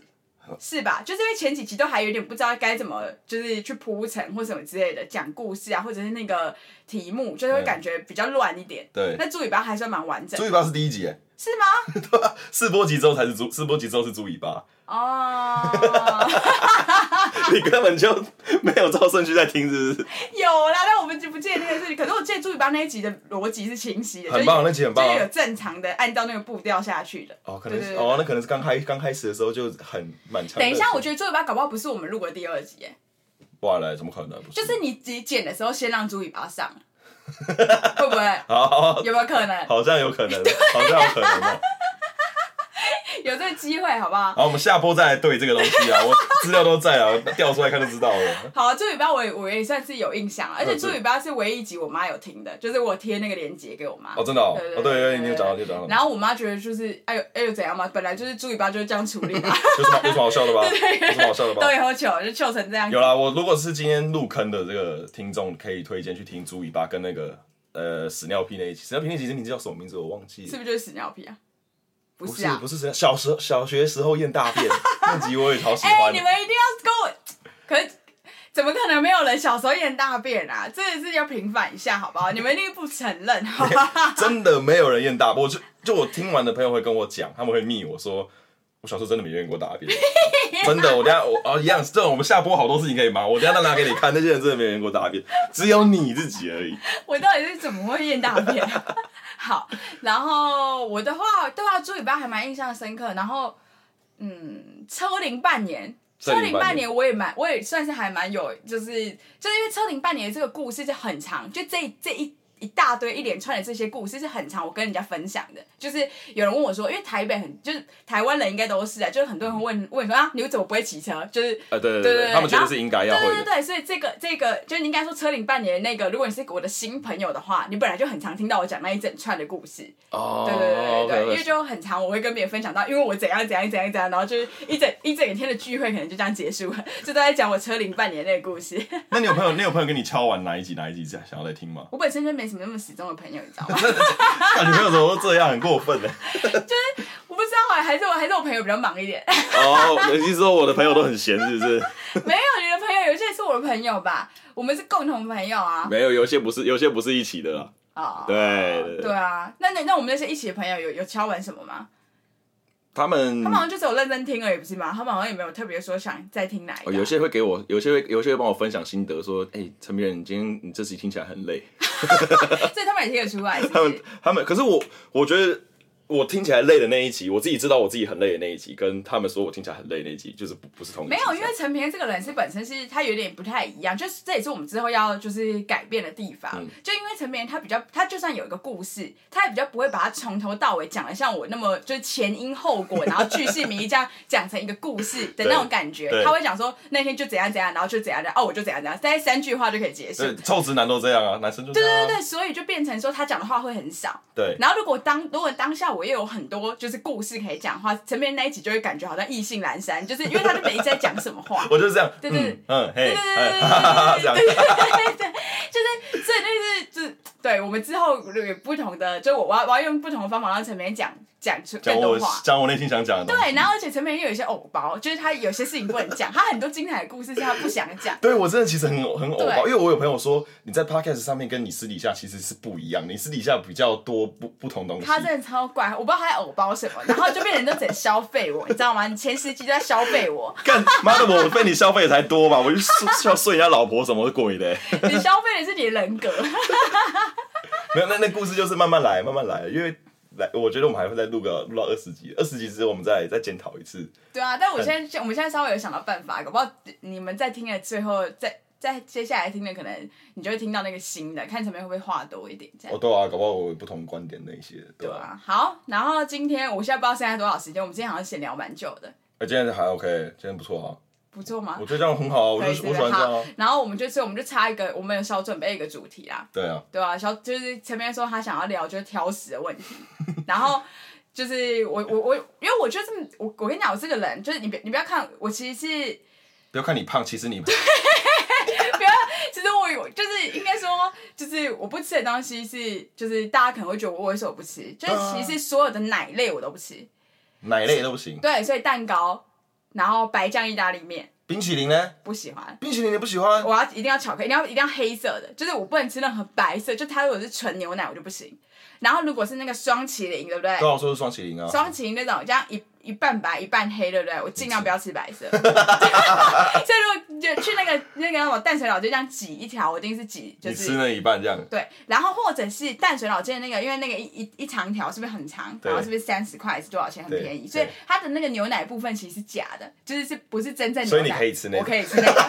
[SPEAKER 2] 是吧？就是因为前几集都还有点不知道该怎么，就是去铺陈或什么之类的讲故事啊，或者是那个题目，就是会感觉比较乱一点。
[SPEAKER 1] 对，
[SPEAKER 2] 那猪尾巴还算蛮完整。
[SPEAKER 1] 猪尾巴是第一集，哎，
[SPEAKER 2] 是吗？[LAUGHS]
[SPEAKER 1] 对啊，试播集之后才是猪，四波集之后是猪尾巴。
[SPEAKER 2] 哦，[LAUGHS]
[SPEAKER 1] 你根本就没有照顺序在听，是不是？
[SPEAKER 2] 有啦，但我们就不记得那件事情。可是我记得猪尾巴那一集的逻辑是清晰的，
[SPEAKER 1] 很棒，那集很棒，
[SPEAKER 2] 就有正常的按照那个步调下去的。
[SPEAKER 1] 哦，可能是哦，那可能是刚开刚开始的时候就很蛮长。
[SPEAKER 2] 等一下，我觉得猪尾巴搞不好不是我们录过第二集，哎，
[SPEAKER 1] 不然嘞，怎么可能？
[SPEAKER 2] 就是你自己剪的时候先让猪尾巴上，[LAUGHS] 会不会？
[SPEAKER 1] 好，
[SPEAKER 2] 有没有可能？
[SPEAKER 1] 好像有可能，[LAUGHS] 好像有可能。
[SPEAKER 2] 有这个机会，好不好？
[SPEAKER 1] 好，我们下播再来对这个东西啊，我资料都在啊，调出来看就知道了。[LAUGHS]
[SPEAKER 2] 好，猪尾巴我也我也算是有印象，而且猪尾巴是唯一一集我妈有听的，就是我贴那个链接给我妈。
[SPEAKER 1] 哦，真的哦，对对对，你有讲到，有讲到。
[SPEAKER 2] 然后我妈觉得就是，哎呦哎呦怎样嘛，本来就是猪尾巴就是这样处理嘛。[LAUGHS]
[SPEAKER 1] 有什么有什么好笑的吧？[LAUGHS] 有什么好笑的吧？
[SPEAKER 2] 都以后糗就糗成这样。
[SPEAKER 1] 有啦，我如果是今天入坑的这个听众，可以推荐去听猪尾巴跟那个呃屎尿屁那一集。屎尿屁那集名字叫什么名字？我忘记了。
[SPEAKER 2] 是不是就是屎尿屁啊？
[SPEAKER 1] 不是不是，小时小学时候验大便 [LAUGHS] 那集我也超喜欢。
[SPEAKER 2] 哎，你们一定要跟我，可是怎么可能没有人小时候验大便啊？这个是要平反一下，好不好？你们一定不承认，好吧？[LAUGHS]
[SPEAKER 1] 真的没有人验大便，就就我听完的朋友会跟我讲，他们会密我说，我小时候真的没验过大便，[LAUGHS] 真的。我等下我哦一样，这种我们下播好多事情可以忙，我等下再拿给你看，那些人真的没验过大便，只有你自己而已。
[SPEAKER 2] 我到底是怎么会验大便？好，[LAUGHS] 然后我的话，对啊，猪尾巴还蛮印象深刻。然后，嗯，车龄半年，车龄半年我也蛮，我也算是还蛮有，就是就是因为车龄半年这个故事就很长，就这这一。一大堆一连串的这些故事是很常我跟人家分享的，就是有人问我说，因为台北很就是台湾人应该都是啊，就是很多人会问问说啊，你怎么不会骑车？就是
[SPEAKER 1] 啊，对对对对，他们觉得是应该要。
[SPEAKER 2] 对对对，所以这个这个就是你应该说车龄半年那个，如果你是我的新朋友的话，你本来就很常听到我讲那一整串的故事。
[SPEAKER 1] 哦，
[SPEAKER 2] 对对对对对，因为就很常，我会跟别人分享到，因为我怎样怎样怎样怎样，然后就是一整一整天的聚会可能就这样结束了，就都在讲我车龄半年那个故事。
[SPEAKER 1] 那你有朋友，你有朋友跟你敲完哪一集哪一集想想要来听吗？
[SPEAKER 2] 我本身就没什么那么死忠的朋友。你知道吗？[LAUGHS]
[SPEAKER 1] 那女朋友怎么都这样，很过分呢？[LAUGHS]
[SPEAKER 2] 就是我不知道哎，还是我还是我朋友比较忙一点。[LAUGHS]
[SPEAKER 1] 哦，你是说我的朋友都很闲，是不是？
[SPEAKER 2] 没有，你的朋友有些是我的朋友吧？我们是共同朋友啊。
[SPEAKER 1] 没有，有些不是，有些不是一起的啦。
[SPEAKER 2] 哦，
[SPEAKER 1] 对对，
[SPEAKER 2] 对啊。那那那我们那些一起的朋友有有敲完什么吗？
[SPEAKER 1] 他们
[SPEAKER 2] 他们好像就只有认真听而已，不是吗？他们好像也没有特别说想再听哪一个。
[SPEAKER 1] 有些会给我，有些会有些会帮我分享心得，说：“哎，陈明仁，你今天你这集听起来很累。[LAUGHS] ”
[SPEAKER 2] 所以他们也听得出来是是？[LAUGHS]
[SPEAKER 1] 他们他们，可是我我觉得。我听起来累的那一集，我自己知道我自己很累的那一集，跟他们说我听起来很累的那一集，就是不不是同一集。
[SPEAKER 2] 没有，因为陈平这个人是本身是他有点不太一样，就是这也是我们之后要就是改变的地方。嗯、就因为陈平他比较，他就算有一个故事，他也比较不会把它从头到尾讲的像我那么就是前因后果，然后巨细靡遗这样讲成一个故事的那种感觉。他会讲说那天就怎样怎样，然后就怎样怎样，哦，我就怎样怎样，大概三句话就可以结束。
[SPEAKER 1] 臭直男都这样啊，男生就这样、啊、
[SPEAKER 2] 对对对，所以就变成说他讲的话会很少。
[SPEAKER 1] 对。
[SPEAKER 2] 然后如果当如果当下我也有很多就是故事可以讲话，陈明那一集就会感觉好像意兴阑珊，就是因为他就每一在讲什么话。[LAUGHS]
[SPEAKER 1] 我就是这
[SPEAKER 2] 样，对对，
[SPEAKER 1] 嗯，嘿，对对对
[SPEAKER 2] 对对对对对，[LAUGHS] 就是所以就是就对我们之后有不同的，就我我要我要用不同的方法让陈明讲讲出更多话，
[SPEAKER 1] 讲我内心想讲的。
[SPEAKER 2] 对，然后而且陈明又有一些偶包，就是他有些事情不能讲，他很多精彩的故事是他不想讲。
[SPEAKER 1] 对我真的其实很很偶包，因为我有朋友说你在 podcast 上面跟你私底下其实是不一样，你私底下比较多不不同东西。
[SPEAKER 2] 他真的超怪。我不知道他在偶包什么，然后就变人都整消费我，你知道吗？你前十集都在消费我。
[SPEAKER 1] 干妈的，我被你消费的才多吧？我就要睡人家老婆什么鬼的？
[SPEAKER 2] 你消费的是你的人格。[LAUGHS]
[SPEAKER 1] 没有，那那故事就是慢慢来，慢慢来，因为来，我觉得我们还会再录个录到二十集，二十集之后我们再再检讨一次。
[SPEAKER 2] 对啊，但我现在我们现在稍微有想到办法，搞不好你们在听的最后，再再接下来听的，可能你就会听到那个新的，看前面会不会话多一点这样。
[SPEAKER 1] 哦，对啊，搞不好我有不同观点那些。对啊，
[SPEAKER 2] 好，然后今天我现在不知道剩下多少时间，我们今天好像闲聊蛮久的。
[SPEAKER 1] 哎、欸，今天还 OK，今天不错啊。
[SPEAKER 2] 不错吗？
[SPEAKER 1] 我觉得这样很好，我就我喜欢这样。
[SPEAKER 2] 然后我们就是，我们就插一个，我们有小准备一个主题啦。
[SPEAKER 1] 对啊。
[SPEAKER 2] 对啊，小就是前面说他想要聊就是挑食的问题，[LAUGHS] 然后就是我我我，因为我觉得这么我我跟你讲，我这个人就是你别你不要看我，其实是
[SPEAKER 1] 不要看你胖，其实你 [LAUGHS]
[SPEAKER 2] 其实我有就是应该说就是我不吃的东西是就是大家可能会觉得我为什么不吃，就是其实所有的奶类我都不吃，
[SPEAKER 1] 奶类都不行。
[SPEAKER 2] 对，所以蛋糕。然后白酱意大利面，
[SPEAKER 1] 冰淇淋呢？
[SPEAKER 2] 不喜欢。
[SPEAKER 1] 冰淇淋你不喜欢？
[SPEAKER 2] 我要一定要巧克力，一定要一定要黑色的，就是我不能吃任何白色，就它如果是纯牛奶我就不行。然后如果是那个双麒麟，对不对？
[SPEAKER 1] 对我说是双麒麟啊。
[SPEAKER 2] 双麒麟那种这样一。一半白一半黑，对不对？我尽量不要吃白色。[LAUGHS] 所以如果就去那个那个什么淡水老街这样挤一条，我一定是挤就是。
[SPEAKER 1] 你吃那一半这样。
[SPEAKER 2] 对，然后或者是淡水老街那个，因为那个一一一长条是不是很长？然后是不是三十块还是多少钱？很便宜。所以它的那个牛奶部分其实是假的，就是是不是真正牛奶？
[SPEAKER 1] 所以你可以吃那个。
[SPEAKER 2] 我可以吃那个。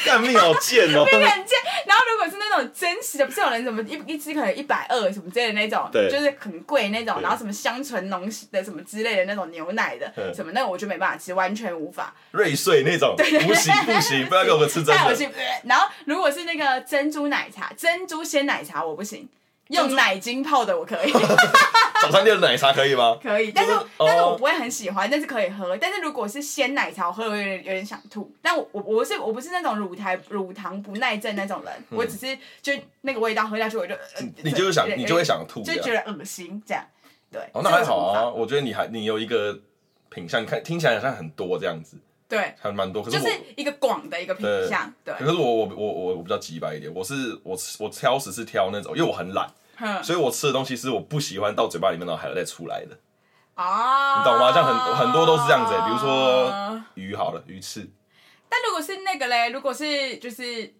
[SPEAKER 2] [LAUGHS]
[SPEAKER 1] 干命好贱哦！
[SPEAKER 2] 命 [LAUGHS] 很贱。然后如果是那种真实的，不是有人什么一一支可能一百二什么之类的那种，就是很贵那种，然后什么香醇浓的什么之类的那种牛奶的什么，那个我就没办法吃，完全无法。
[SPEAKER 1] 瑞穗那种，对，不行不行，不要给我们吃 [LAUGHS] 真的。太恶心。
[SPEAKER 2] 然后如果是那个珍珠奶茶，珍珠鲜奶茶我不行。用奶精泡的我可以，[LAUGHS]
[SPEAKER 1] 早餐店的奶茶可以吗？
[SPEAKER 2] 可以，但是但是我不会很喜欢，但是可以喝。但是如果是鲜奶茶，我喝有点有点想吐。但我我我是我不是那种乳台乳糖不耐症那种人，我只是就那个味道喝下去我就，
[SPEAKER 1] 你就是想你就会想吐，
[SPEAKER 2] 就觉得恶心这样。对，
[SPEAKER 1] 哦，那还好啊，我觉得你还你有一个品相，看听起来好像很多这样子，
[SPEAKER 2] 对，
[SPEAKER 1] 还蛮多，可是
[SPEAKER 2] 就是一个广的一个品相，对。
[SPEAKER 1] 可是我我我我我比较直白一点，我是我我挑食是挑那种，因为我很懒。所以我吃的东西是我不喜欢到嘴巴里面然后还要再出来的啊，你懂吗？像很很多都是这样子，比如说鱼好了，鱼翅。
[SPEAKER 2] 但如果是那个嘞，如果是就是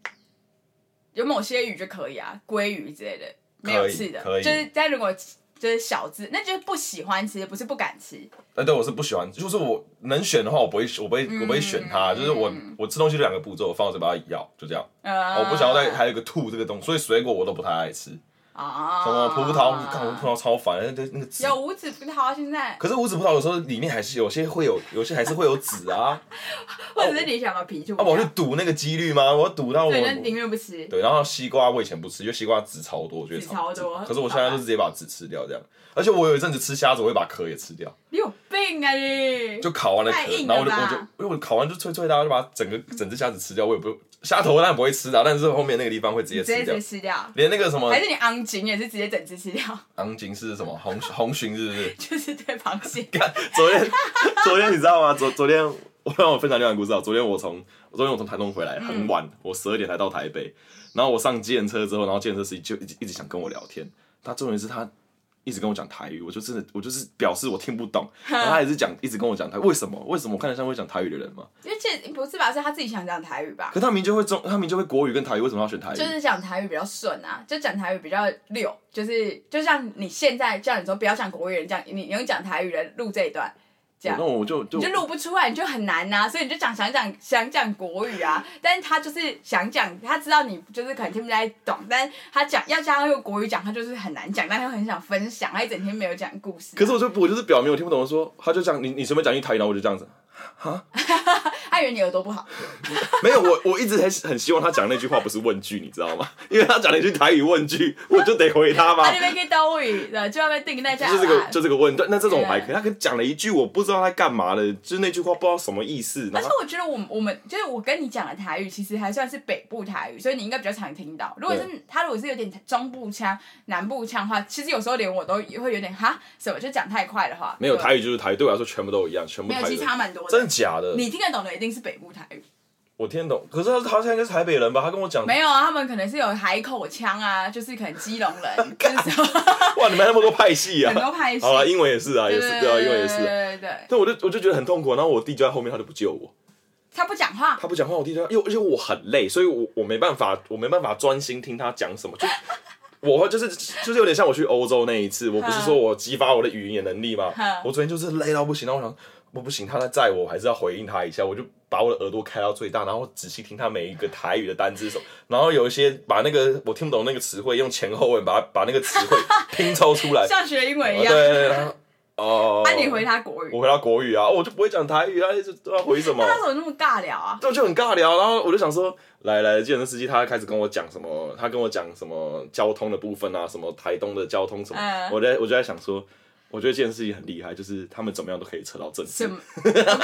[SPEAKER 2] 有某些鱼就可以啊，鲑鱼之类的没有刺的，可以。就是但如果就是小只，那就是不喜欢吃，不是不敢吃。
[SPEAKER 1] 哎，对，我是不喜欢，就是我能选的话，我不会，我不会，我不会选它。就是我我吃东西就两个步骤，放到嘴巴里咬，就这样。我不想要再还有一个吐这个东西，所以水果我都不太爱吃。啊，什么葡萄？看我葡萄超烦，那那个籽。
[SPEAKER 2] 有无籽葡萄现在。
[SPEAKER 1] 可是无籽葡萄有时候里面还是有些会有，有些还是会有籽啊。[LAUGHS]
[SPEAKER 2] 或者是你想把皮就。
[SPEAKER 1] 啊，我去赌那个几率吗？我赌到我。
[SPEAKER 2] 对，宁愿不吃。
[SPEAKER 1] 对，然后西瓜我以前不吃，因为西瓜籽超多，我觉得
[SPEAKER 2] 超多。
[SPEAKER 1] 可是我现在就直接把籽吃掉，这样。而且我有一阵子吃虾子，我会把壳也吃掉。
[SPEAKER 2] 你有病啊你！
[SPEAKER 1] 就烤完了壳，然后我就我就因为我烤完就脆脆的，就把整个整只虾子吃掉，我也不。虾头当然不会吃的，但是后面那个地方会直接吃掉。
[SPEAKER 2] 直接吃掉。
[SPEAKER 1] 连那个什么？
[SPEAKER 2] 还是你昂颈也是直接整只吃掉？
[SPEAKER 1] 昂颈是什么？红红鲟是不是？[LAUGHS]
[SPEAKER 2] 就是对螃蟹。
[SPEAKER 1] 看昨天，昨天你知道吗？昨昨天我让我分享另外一个故事啊。昨天我从昨天我从台东回来很晚，嗯、我十二点才到台北，然后我上计程车之后，然后计程车司机就一直一直想跟我聊天。他重点是他。一直跟我讲台语，我就真的，我就是表示我听不懂，[LAUGHS] 然后他也是讲，一直跟我讲台，为什么？为什么我看得像会讲台语的人吗？
[SPEAKER 2] 因为这不是吧？是他自己想讲台语吧？
[SPEAKER 1] 可他明就会中，他明就会国语跟台语，为什么要选台语？
[SPEAKER 2] 就是讲台语比较顺啊，就讲台语比较溜，就是就像你现在叫你说不要讲国语人，讲你你用讲台语来录这一段。
[SPEAKER 1] 那我就就
[SPEAKER 2] 你就录不出来，你就很难呐、啊，所以你就讲想讲想讲国语啊，但是他就是想讲，他知道你就是可能听不太懂，但是他讲要加上用国语讲，他就是很难讲，但他又很想分享，他一整天没有讲故事、啊。
[SPEAKER 1] 可是我就我就是表明我听不懂，我说他就这样，你你随便讲一台语，然后我就这样子，哈，[LAUGHS]
[SPEAKER 2] 他以为你耳朵不好。[LAUGHS]
[SPEAKER 1] 没有，我我一直很很希望他讲那句话不是问句，你知道吗？[LAUGHS] 因为他讲了一句台语问句，我就得回他嘛。
[SPEAKER 2] 啊，你没给到位，就要被定那家。
[SPEAKER 1] 就这个，就这个问，那这种我还可以。他可讲了一句我不知道他干嘛的，就是那句话不知道什么意思。
[SPEAKER 2] 而且我觉得我们我们就是我跟你讲的台语，其实还算是北部台语，所以你应该比较常听到。如果是他如果是有点中部腔、南部腔的话，其实有时候连我都会有点哈什么，就讲太快的话。
[SPEAKER 1] 没有台语就是台语，对我来说全部都一样，全部台语。
[SPEAKER 2] 没有，其实差蛮多的。
[SPEAKER 1] 真的假的？
[SPEAKER 2] 你听得懂的一定是北部台语。
[SPEAKER 1] 我听得懂，可是他他现在是台北人吧？他跟我讲
[SPEAKER 2] 没有啊，他们可能是有海口腔啊，就是可能基隆人。[LAUGHS] 就是
[SPEAKER 1] 哇，你们那么多派系啊！[LAUGHS]
[SPEAKER 2] 很多派系。
[SPEAKER 1] 好了，英文也是啊，也是对啊，英文也是。对
[SPEAKER 2] 对对。
[SPEAKER 1] 但，我就我就觉得很痛苦，然后我弟就在后面，他就不救我。
[SPEAKER 2] 他不讲话。
[SPEAKER 1] 他不讲话，我弟就因为而且我很累，所以我我没办法，我没办法专心听他讲什么。就 [LAUGHS] 我就是就是有点像我去欧洲那一次，我不是说我激发我的语言能力嘛？我昨天就是累到不行，然后我想。我不行，他在载我，我还是要回应他一下。我就把我的耳朵开到最大，然后仔细听他每一个台语的单字手，然后有一些把那个我听不懂那个词汇，用前后文把它把那个词汇拼凑出来，
[SPEAKER 2] 像学英文一样。
[SPEAKER 1] 对对对。哦。那、
[SPEAKER 2] 啊、你回他国语？
[SPEAKER 1] 我回他国语啊，我就不会讲台语啊，回什么？
[SPEAKER 2] 他怎么那么尬聊啊？
[SPEAKER 1] 对，就很尬聊。然后我就想说，来来，计程车司机他开始跟我讲什么？他跟我讲什么交通的部分啊？什么台东的交通什么？嗯、我在我就在想说。我觉得这件事情很厉害，就是他们怎么样都可以扯到政治。
[SPEAKER 2] 怎么？我跟你讲，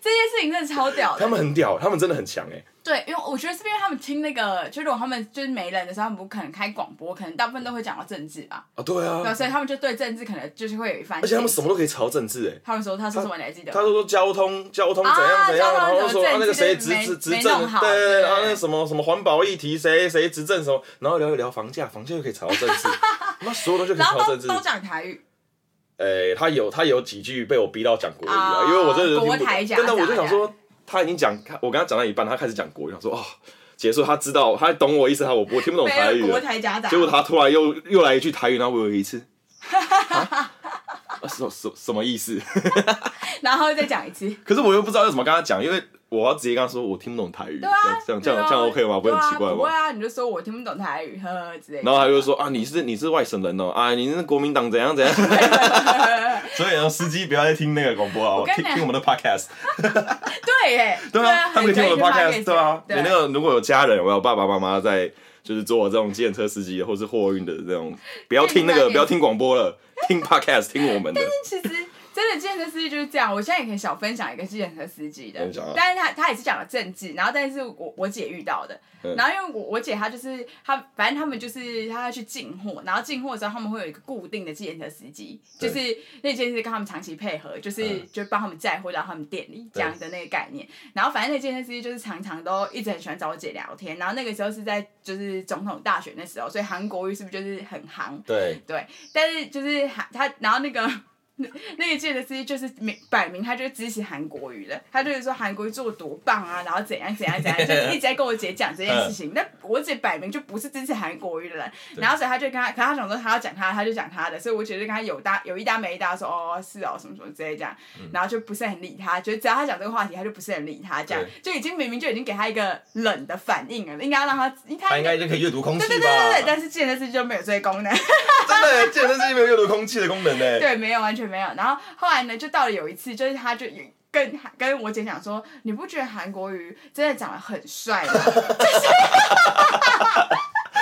[SPEAKER 2] 这件事情真的超屌的。
[SPEAKER 1] 他们很屌，他们真的很强哎。
[SPEAKER 2] 对，因为我觉得是因为他们听那个，就如果他们就是没人的时候，他们不可能开广播，可能大部分都会讲到政治吧。
[SPEAKER 1] 啊，对啊。
[SPEAKER 2] 对，所以他们就对政治可能就是会有一番。
[SPEAKER 1] 而且他们什么都可以吵政治哎。
[SPEAKER 2] 他们说，他说什么你还记得？
[SPEAKER 1] 他说说交通交通怎样怎样，然后说那个谁执执执政，对，然后那什么什么环保议题谁谁执政什么，然后聊一聊房价，房价又可以扯到政治，[LAUGHS] 那所有东西可以吵政治。
[SPEAKER 2] 都讲台语。
[SPEAKER 1] 诶、欸，他有他有几句被我逼到讲国语啊，因为我真的听不懂。真的，我就想说，他已经讲，我跟他讲到一半，他开始讲国语，想说哦，结束，他知道，他懂我意思，他我我听不懂台语。
[SPEAKER 2] 国台夹杂。
[SPEAKER 1] 结果他突然又又来一句台语，然后我有一次，[LAUGHS] 啊，什什什么意思？[LAUGHS]
[SPEAKER 2] 然后再讲一次。[LAUGHS]
[SPEAKER 1] 可是我又不知道要怎么跟他讲，因为。我要直接跟他说，我听不懂台语。
[SPEAKER 2] 对啊，
[SPEAKER 1] 这样这样这样 OK 吗？不会很奇怪吗？
[SPEAKER 2] 不会啊，你就说我听不懂台语，呵呵之类的。
[SPEAKER 1] 然后他就说啊，你是你是外省人哦，啊，你是国民党怎样怎样。[LAUGHS] 所以呢司机不要再听那个广播啊，听听我们的 podcast。
[SPEAKER 2] 对耶。
[SPEAKER 1] 对啊，他们听我们的 podcast，对啊。你那个如果有家人，我有爸爸妈妈在，就是做这种计程车司机或是货运的这种，不要听那个，不要听广播了，听 podcast，听我们的。
[SPEAKER 2] 其实。真的，计程车司机就是这样。我现在也可以小分享一个计程车司机的，但是他他也是讲了政治，然后但是我我姐遇到的，然后因为我我姐她就是她，反正他们就是她要去进货，然后进货的时候他们会有一个固定的计程车司机，就是那件事跟他们长期配合，就是就帮他们载货到他们店里这样的那个概念。然后反正那计程车司机就是常常都一直很喜欢找我姐聊天，然后那个时候是在就是总统大选的时候，所以韩国瑜是不是就是很行？
[SPEAKER 1] 对
[SPEAKER 2] 对，但是就是韩他然后那个。[LAUGHS] 那个届的司机就是明摆明，他就是支持韩国语的，他就是说韩国瑜做多棒啊，然后怎样怎样怎样，就一直在跟我姐讲这件事情。那我姐摆明就不是支持韩国语的人，然后所以他就跟他，可他想说他要讲他，他就讲他的，所以我姐就跟他有搭有一搭没一搭说哦是哦什么什么之类这样，然后就不是很理他，就只要他讲这个话题，他就不是很理他，这样就已经明明就已经给他一个冷的反应了，应该要让他，
[SPEAKER 1] 他应该就可以阅读空气吧？
[SPEAKER 2] 对对对对对，但是计程车司机就没有这个功能，[LAUGHS]
[SPEAKER 1] 真的，计程车司机没有阅读空气的功能呢？
[SPEAKER 2] 对，没有完全没有，然后后。来呢，就到了有一次，就是他就跟跟我姐讲说，你不觉得韩国瑜真的长得很帅吗？就是，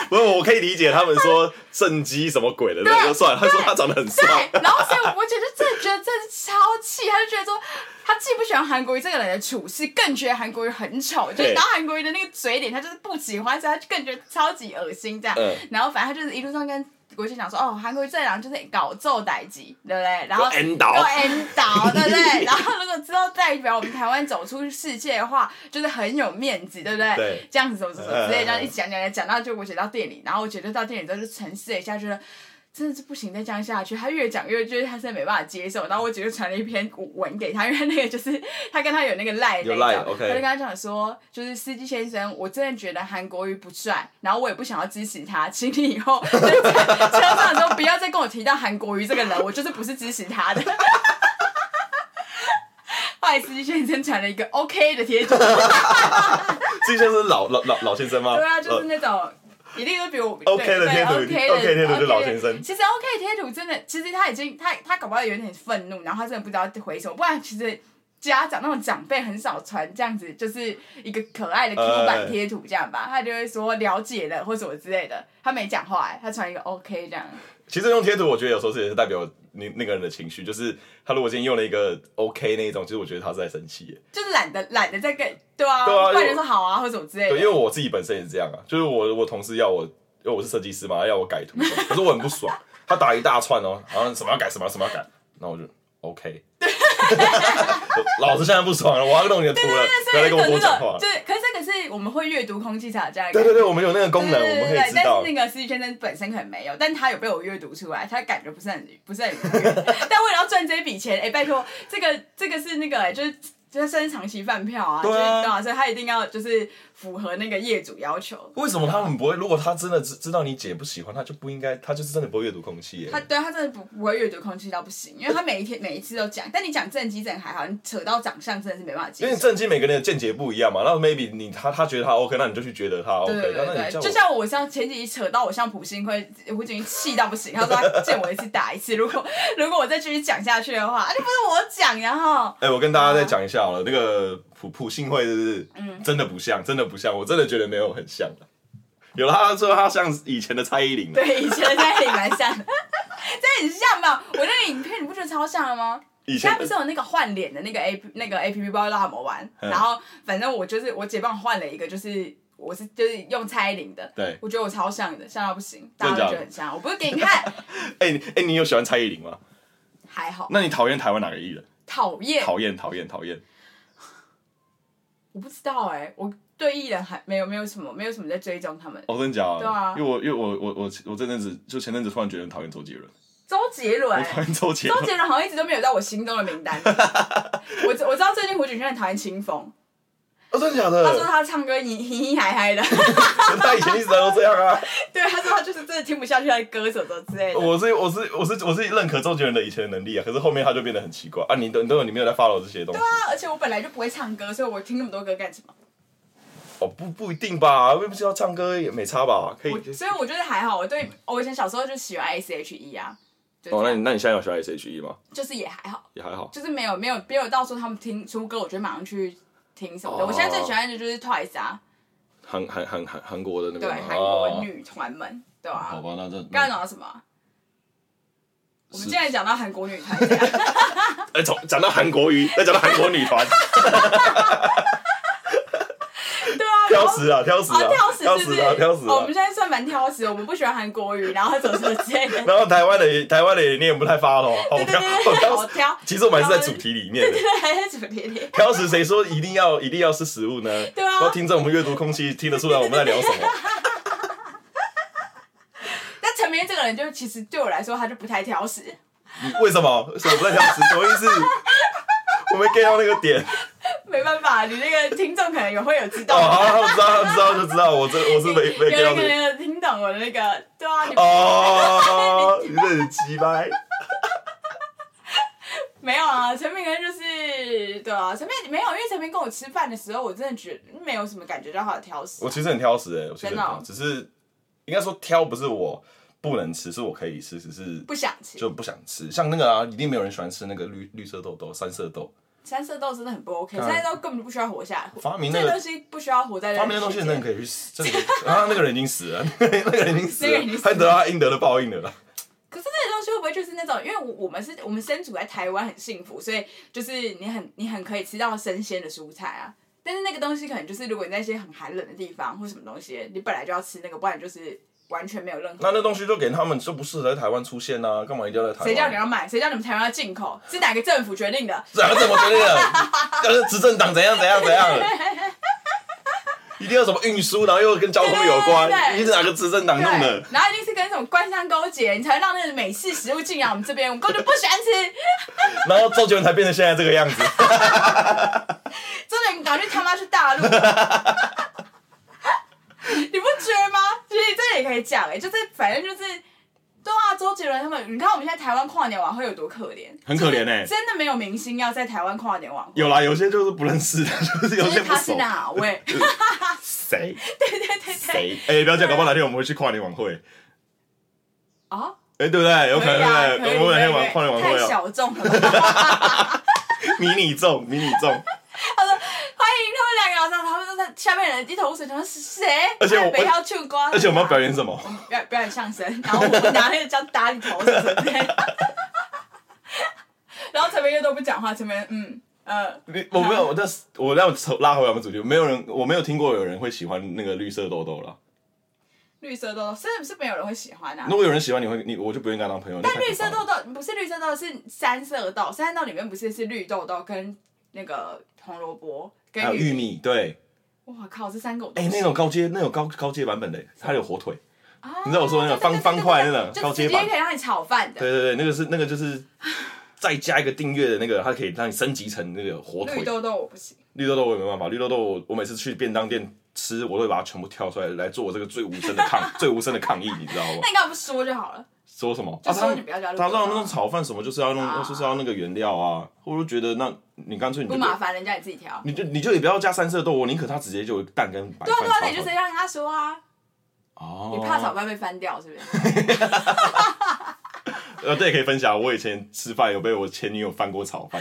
[SPEAKER 1] 不是，我可以理解他们说正畸什么鬼的，那就算了。他说他长得很帅，
[SPEAKER 2] 然后所以我姐就真的觉得这是超气，他就觉得说，他既不喜欢韩国瑜这个人的处事，更觉得韩国瑜很丑，就是然后韩国瑜的那个嘴脸，他就是不喜欢，所以他就更觉得超级恶心这样。嗯、然后反正他就是一路上跟。我就想说，哦，韩国瑜这样就是搞揍代志，对不对？然后又
[SPEAKER 1] end 倒，[LAUGHS]
[SPEAKER 2] 对不对？然后如果之后代表我们台湾走出世界的话，就是很有面子，对不对？对。这样子什么什么之类，这样一讲讲讲到就我姐到店里，然后我姐就到店里之后就沉思了一下，觉得。真的是不行，再这样下去，他越讲越觉得他现在没办法接受。然后我姐就传了一篇文给他，因为那个就是他跟他有那个赖那种，他就跟他讲说，就是司机先生，我真的觉得韩国瑜不帅，然后我也不想要支持他，请你以后在车上的时候不要再跟我提到韩国瑜这个人，我就是不是支持他的。后来司机先生传了一个 OK 的贴图。[LAUGHS]
[SPEAKER 1] 司机先生是老老老老先生吗？
[SPEAKER 2] 对啊，就是那种。一定都比我
[SPEAKER 1] OK 的贴图，OK 贴图就老先生。
[SPEAKER 2] 其实 OK 贴图真的，其实他已经他他搞不好有点愤怒，然后他真的不知道回什么。不然其实家长那种长辈很少传这样子，就是一个可爱的 Q 版贴图这样吧，他就会说了解了或什么之类的，他没讲话欸，他传一个 OK 这样。
[SPEAKER 1] 其实用贴图，我觉得有时候是也是代表你那个人的情绪，就是他如果今天用了一个 OK 那一种，其实我觉得他是在生气，
[SPEAKER 2] 就是懒得懒得再跟对啊，
[SPEAKER 1] 对啊，
[SPEAKER 2] 或者说好啊或者什么之类的。
[SPEAKER 1] 对，因为我自己本身也是这样啊，就是我我同事要我，因为我是设计师嘛，要我改图，可是我很不爽，[LAUGHS] 他打一大串哦，然后什么要改什么什么要改，那我就 OK。[LAUGHS] 老子现在不爽了，我要弄你的图了，不要再跟我多讲话。
[SPEAKER 2] 对，可是这个是我们会阅读空气吵架。
[SPEAKER 1] 对对对，我们有那个功能，我们可以知道。
[SPEAKER 2] 但是那个司机先生本身可能没有，但他有被我阅读出来，他感觉不是很不是很愉悦。[LAUGHS] 但为了要赚这笔钱，哎、欸，拜托，这个这个是那个、欸，就是就是算是长期饭票啊，对啊，对啊，所以他一定要就是。符合那个业主要求。
[SPEAKER 1] 为什么他们不会？如果他真的知知道你姐不喜欢，他就不应该，他就是真的不会阅读空气耶。
[SPEAKER 2] 他对他真的不不会阅读空气到不行，因为他每一天每一次都讲。但你讲正机正还好，你扯到长相真的是没办法接受。
[SPEAKER 1] 因为正机每个人的见解不一样嘛，那 maybe 你他他觉得他 OK，那你就去觉得他 OK。对对对，
[SPEAKER 2] 就像我像前几集扯到我像朴信惠，我已经气到不行。他说他见我一次打一次，如果如果我再继续讲下去的话，就不是我讲，然后。
[SPEAKER 1] 哎、欸，我跟大家再讲一下好了，那个。朴朴信惠是不是？嗯，真的不像，真的不像，我真的觉得没有很像。有了他说他像以前的蔡依林，
[SPEAKER 2] 对，以前的蔡依林蛮像的，[LAUGHS] 这很像吧？我那个影片你不觉得超像了吗？以前他不是有那个换脸的那个 A P 那个 A P P，不知道他有没有玩。然后反正我就是我姐帮我换了一个，就是我是就是用蔡依林的，对，我觉得我超像的，像到不行，大家都觉得很像。我不是给你看。[LAUGHS]
[SPEAKER 1] 哎哎、你有喜欢蔡依林吗？
[SPEAKER 2] 还好。
[SPEAKER 1] 那你讨厌台湾哪个艺人？
[SPEAKER 2] 讨厌，
[SPEAKER 1] 讨厌，讨厌，讨厌。
[SPEAKER 2] 我不知道哎、欸，我对艺人还没有没有什么没有什么在追踪他们。
[SPEAKER 1] 哦，真的假的？
[SPEAKER 2] 对啊，
[SPEAKER 1] 因为我因为我我我我这阵子就前阵子突然觉得很讨厌周杰伦。
[SPEAKER 2] 周杰伦，
[SPEAKER 1] 我讨厌周杰伦。
[SPEAKER 2] 周杰伦好像一直都没有在我心中的名单。[LAUGHS] 我我知道最近胡景轩很讨厌青峰。
[SPEAKER 1] 哦，真的假的？
[SPEAKER 2] 他说他唱歌嘻嘻嗨嗨的。[LAUGHS]
[SPEAKER 1] 他以前一直都这样啊。[LAUGHS]
[SPEAKER 2] 对，他说他就是真的听不下去他的歌手的之类的。
[SPEAKER 1] 我是我是我是我是认可周杰伦的以前的能力啊，可是后面他就变得很奇怪啊。你等等，你没有在 follow 这些东西。
[SPEAKER 2] 对啊，而且我本来就不会唱歌，所以我听那么多歌干什么？
[SPEAKER 1] 哦，不不一定吧，我也不知道唱歌也没差吧，可以。
[SPEAKER 2] 所以我觉得还好，我对我以前小时候就喜欢 S H E 啊。
[SPEAKER 1] 哦，那你那你现在有喜欢 S H E 吗？
[SPEAKER 2] 就是也还好，
[SPEAKER 1] 也还好，
[SPEAKER 2] 就是没有没有没有到时候他们听出歌，我就马上去听什么的。哦、我现在最喜欢的就是 Twice 啊，
[SPEAKER 1] 韩韩韩韩韩国的那个
[SPEAKER 2] 对韩国女团们，对吧、啊？
[SPEAKER 1] 好吧，那这
[SPEAKER 2] 刚刚讲到什么？是我们现在讲到韩国女团，[LAUGHS]
[SPEAKER 1] 哎，从讲到韩国语，再讲到韩国女团。[LAUGHS] [LAUGHS] 挑食啊，挑食啊，挑食啊，挑食啊！
[SPEAKER 2] 我们现在算蛮挑食，我们不喜欢韩国语，然后怎么怎么之类的。[LAUGHS]
[SPEAKER 1] 然后台湾的台湾的也念不太发 [LAUGHS] 咯，好挑，
[SPEAKER 2] 好挑。
[SPEAKER 1] 其实我们还是在主题里面，
[SPEAKER 2] 对对对，还在主题里。
[SPEAKER 1] 挑食谁说一定要一定要是食物呢？
[SPEAKER 2] 对啊。
[SPEAKER 1] 要听着我们阅读空气，听得出来我们在聊什么。
[SPEAKER 2] 但陈明这个人，就其实对我来说，他就不太挑食。
[SPEAKER 1] 为什么？什么不太挑食？什么意思？我没 get 到那个点。
[SPEAKER 2] 没办法，你那个听众可能也会有知道。
[SPEAKER 1] 哦，好，知道，知道就知道，我这我是没没。
[SPEAKER 2] 有人听懂我的那个，对啊，你
[SPEAKER 1] 哦，你这很鸡掰。
[SPEAKER 2] 没有啊，陈明恩就是对啊，陈明没有，因为陈明跟我吃饭的时候，我真的觉得没有什么感觉到他的挑食。
[SPEAKER 1] 我其实很挑食哎，我其实很挑，只是应该说挑不是我不能吃，是我可以吃，只是
[SPEAKER 2] 不想吃，
[SPEAKER 1] 就不想吃。像那个啊，一定没有人喜欢吃那个绿绿色豆豆、三色豆。
[SPEAKER 2] 三色豆真的很不 OK，三色豆根本就不需要活下来。
[SPEAKER 1] 发明那个
[SPEAKER 2] 东西不需要活在。
[SPEAKER 1] 发明那东西真的可以去死，真的。然后那个人已经死了，那个人已经死了，他得到他应得的报应了。
[SPEAKER 2] 可是那个东西会不会就是那种？因为我们是我们身处在台湾很幸福，所以就是你很你很可以吃到生鲜的蔬菜啊。但是那个东西可能就是如果你在一些很寒冷的地方或什么东西，你本来就要吃那个，不然就是。完全没有任何。
[SPEAKER 1] 那那东西就给他们，就不适合在台湾出现呐、啊，干嘛一定要在台湾？
[SPEAKER 2] 谁叫你要买？谁叫你们台湾要进口？是哪个政府决定的？
[SPEAKER 1] 是哪个政府决定的？要 [LAUGHS] 是执政党怎样怎样怎样？一定要什么运输，然后又跟交通有关？你是哪个执政党弄的？
[SPEAKER 2] 然后一定是跟什么官商勾结，你才会让那个美式食物进来我们这边，我们根本就不喜欢吃。[LAUGHS]
[SPEAKER 1] 然后周杰伦才变成现在这个样子。[LAUGHS]
[SPEAKER 2] 周杰伦赶去他妈去大陆。[LAUGHS] 你不觉得吗？其实这也可以讲哎、欸，就是反正就是，对啊，周杰伦他们，你看我们现在台湾跨年晚会有多可怜，
[SPEAKER 1] 很可怜哎、欸，
[SPEAKER 2] 真的没有明星要在台湾跨年晚会。
[SPEAKER 1] 有啦，有些就是不认识的，[LAUGHS] 就是有些不熟。他
[SPEAKER 2] 是哪位？[LAUGHS] 谁？对对对对。
[SPEAKER 1] 谁？哎、欸，不要讲，搞不好哪天我们会去跨年晚会。
[SPEAKER 2] 啊？
[SPEAKER 1] 哎、欸，对不对？有可能对不对？我们哪天晚跨年晚会
[SPEAKER 2] 太小众了。
[SPEAKER 1] 迷你众，迷你众。
[SPEAKER 2] 他说欢迎他们两个，然后他们都在下面人一头雾水，他们是谁？
[SPEAKER 1] 而且我
[SPEAKER 2] 北漂秋瓜，
[SPEAKER 1] 而且我们要表演什么？
[SPEAKER 2] 表表演相声，然后我们拿那个这样打你头，是？[LAUGHS] 然后陈明月都不讲话，陈明嗯呃，
[SPEAKER 1] 我没有，但是我让拉回我们主题，没有人，我没有听过有人会喜欢那个绿色豆豆了。
[SPEAKER 2] 绿色豆豆是不是没有人会喜欢啊？
[SPEAKER 1] 如果有人喜欢，你会你我就不愿意跟他当朋友。
[SPEAKER 2] 但绿色豆豆不是绿色豆豆，是三色豆。三色豆里面不是是绿豆豆跟那个红萝卜跟
[SPEAKER 1] 玉米，对。
[SPEAKER 2] 哇靠，这三个
[SPEAKER 1] 哎，那种高阶那种高高阶版本的，它有火腿。你知道我说那个方方块那种高阶版，
[SPEAKER 2] 可以让你炒饭的。
[SPEAKER 1] 对对对，那个是那个就是再加一个订阅的那个，它可以让你升级成那个火腿。
[SPEAKER 2] 绿豆豆我不行，
[SPEAKER 1] 绿豆豆我也没办法。绿豆豆我我每次去便当店吃，我都会把它全部挑出来来做我这个最无声的抗 [LAUGHS] 最无声的抗议，你知道吗？
[SPEAKER 2] 那你干嘛不说就好了？说
[SPEAKER 1] 什么？
[SPEAKER 2] 就说你不要加绿豆豆。
[SPEAKER 1] 他说那种炒饭什么就是要弄，就是要那个原料啊。我就觉得那你干脆你
[SPEAKER 2] 不麻烦人家，你自己调。
[SPEAKER 1] 你就你就也不要加三色豆，我宁可他直接就蛋跟白饭。
[SPEAKER 2] 对啊对啊，你就直接让他说啊。
[SPEAKER 1] 哦。
[SPEAKER 2] 你怕炒饭被翻掉是不是？[LAUGHS]
[SPEAKER 1] 呃，这也可以分享。我以前吃饭有被我前女友翻过炒饭。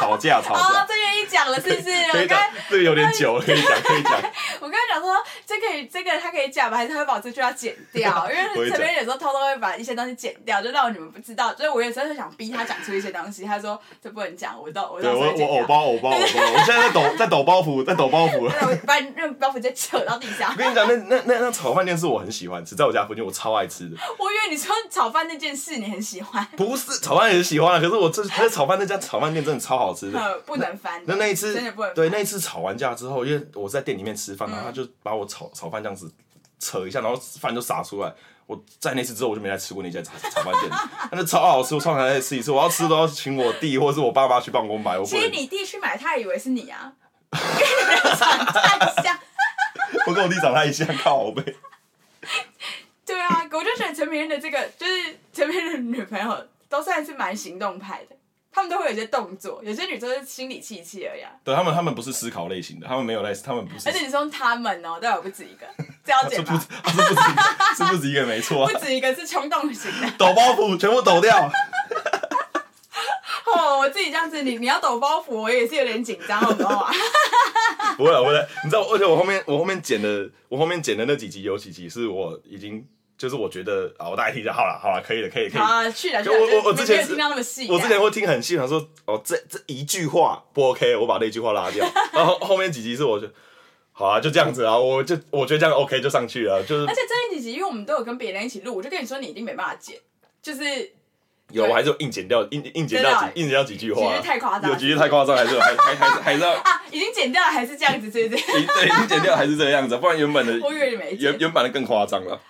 [SPEAKER 1] 吵架，吵架。
[SPEAKER 2] 哦，这愿意讲了，是不是？
[SPEAKER 1] 可以讲，这个有点久了，可以讲，可以讲。[LAUGHS]
[SPEAKER 2] 我跟他讲说，这可以，这个他可以讲吧？还是他会把这句话剪掉？[LAUGHS] 因为陈边有时候偷偷会把一些东西剪掉，就让你们不知道。所以我有时候就想逼他讲出一些东西，他说这不能讲，我到我到。
[SPEAKER 1] 对，我我偶包偶包偶包，我现在在抖在抖包袱，在抖包袱了。
[SPEAKER 2] 把那个包袱直接扯到地下。
[SPEAKER 1] 我跟你讲，那那那那炒饭店是我很喜欢吃，在我家附近，我超爱吃的。
[SPEAKER 2] 我以为你说炒饭那件事你很喜欢。
[SPEAKER 1] 不是炒饭也是喜欢啊，可是我这 [LAUGHS] 他的炒饭那家炒饭店真的超好吃的。[LAUGHS]
[SPEAKER 2] 不能翻。
[SPEAKER 1] 那那一次对那一次吵完架之后，因为我在店里面吃饭，然后他就把我炒炒饭这样子扯一下，然后饭就洒出来。我在那次之后我就没再吃过那家炒炒饭店，[LAUGHS] 但是超好吃，我超想再吃一次。我要吃都要请我弟或者是我爸妈去帮我买。我其
[SPEAKER 2] 实你弟去买，他以为是你啊，因为你们长太像。
[SPEAKER 1] 我跟我弟长太像，靠北。
[SPEAKER 2] 对啊，我就觉得陈明的这个就是陈明的女朋友都算是蛮行动派的。他们都会有一些动作，有些女生是心理气气而已。对
[SPEAKER 1] 他们，他们不是思考类型的，他们没有类，他们不是。
[SPEAKER 2] 而且你说他们哦，都有不止一个，这要剪 [LAUGHS] 吗？
[SPEAKER 1] 是不止是不止一个，没错。
[SPEAKER 2] 不止一个是冲动型的，
[SPEAKER 1] 抖包袱全部抖掉。
[SPEAKER 2] 哦，我自己这样子，你你要抖包袱，我也是有点紧张，好不好？[LAUGHS]
[SPEAKER 1] 不会，不会，你知道，而且我后面我后面剪的，我后面剪的那几集有几集是我已经。就是我觉得啊，我大概听一下，好了，好了，可以了，可以，可以。
[SPEAKER 2] 啊，去了，
[SPEAKER 1] 就我我我之前
[SPEAKER 2] 听到那么细，
[SPEAKER 1] 我之前会听很细，想说哦，这这一句话不 OK，我把那句话拉掉。然后后面几集是我就，好啊，就这样子啊，我就我觉得这样 OK 就上去了，就是。
[SPEAKER 2] 而且这几集，因为我们都有跟别人一起录，我就跟你说，你一定没办法剪，就是
[SPEAKER 1] 有，我还是有硬剪掉，硬硬剪掉几硬剪掉几句话，
[SPEAKER 2] 太夸张，
[SPEAKER 1] 有几句太夸张，还是还还还是还是要
[SPEAKER 2] 啊，[LAUGHS] 已经剪掉了，还是这样子，对不对？
[SPEAKER 1] 对，已经剪掉还是这个样子，不然原本的
[SPEAKER 2] 我以为你没，
[SPEAKER 1] 原原版的更夸张了。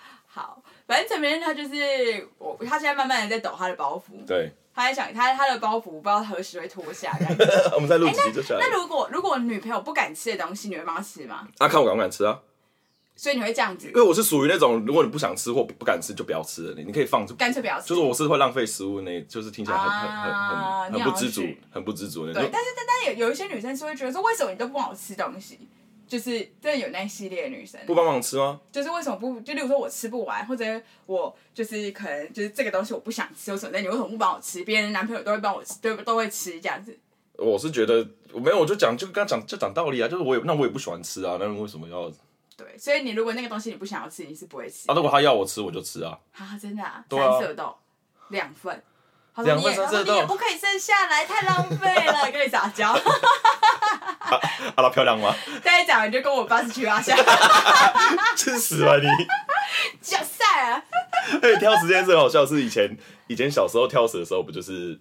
[SPEAKER 2] 反正陈明他就是我，他现在慢慢的在抖他的包袱。
[SPEAKER 1] 对。
[SPEAKER 2] 他在想他他的包袱不知道何时会脱下。[LAUGHS]
[SPEAKER 1] 我们在录几集就下来。
[SPEAKER 2] 那如果如果女朋友不敢吃的东西，你会帮她吃吗？
[SPEAKER 1] 那看我敢不敢吃啊。
[SPEAKER 2] 所以你会这样子？
[SPEAKER 1] 因为我是属于那种，如果你不想吃或不敢吃，就不要吃了。你你可以放，
[SPEAKER 2] 干脆不要吃。
[SPEAKER 1] 就是我是会浪费食物那，就是听起来很很很很不知足，很不知足那种。
[SPEAKER 2] 对，但是但但有有一些女生是会觉得说，为什么你都不帮我吃东西？就是真的有那系列的女生
[SPEAKER 1] 不帮忙吃吗？
[SPEAKER 2] 就是为什么不？就例如说我吃不完，或者我就是可能就是这个东西我不想吃，有什么？那你为什么不帮我吃？别人男朋友都会帮我吃，都都会吃这样子。
[SPEAKER 1] 我是觉得我没有，我就讲就跟他讲就讲道理啊，就是我也那我也不喜欢吃啊，那为什么要？
[SPEAKER 2] 对，所以你如果那个东西你不想要吃，你是不会吃
[SPEAKER 1] 啊。如果他要我吃，我就吃啊。
[SPEAKER 2] 啊，真的啊，
[SPEAKER 1] 三
[SPEAKER 2] 色豆两份，
[SPEAKER 1] 两份三色豆，
[SPEAKER 2] 你也不可以剩下来，太浪费了，跟你撒娇。[LAUGHS] [LAUGHS]
[SPEAKER 1] 啊，阿拉漂亮吗？
[SPEAKER 2] 再讲你就跟我爸是七八下，[LAUGHS]
[SPEAKER 1] 吃屎吧你！[LAUGHS]
[SPEAKER 2] 假赛啊！
[SPEAKER 1] 哎，挑食这件事很好笑，是以前以前小时候挑食的时候，不就是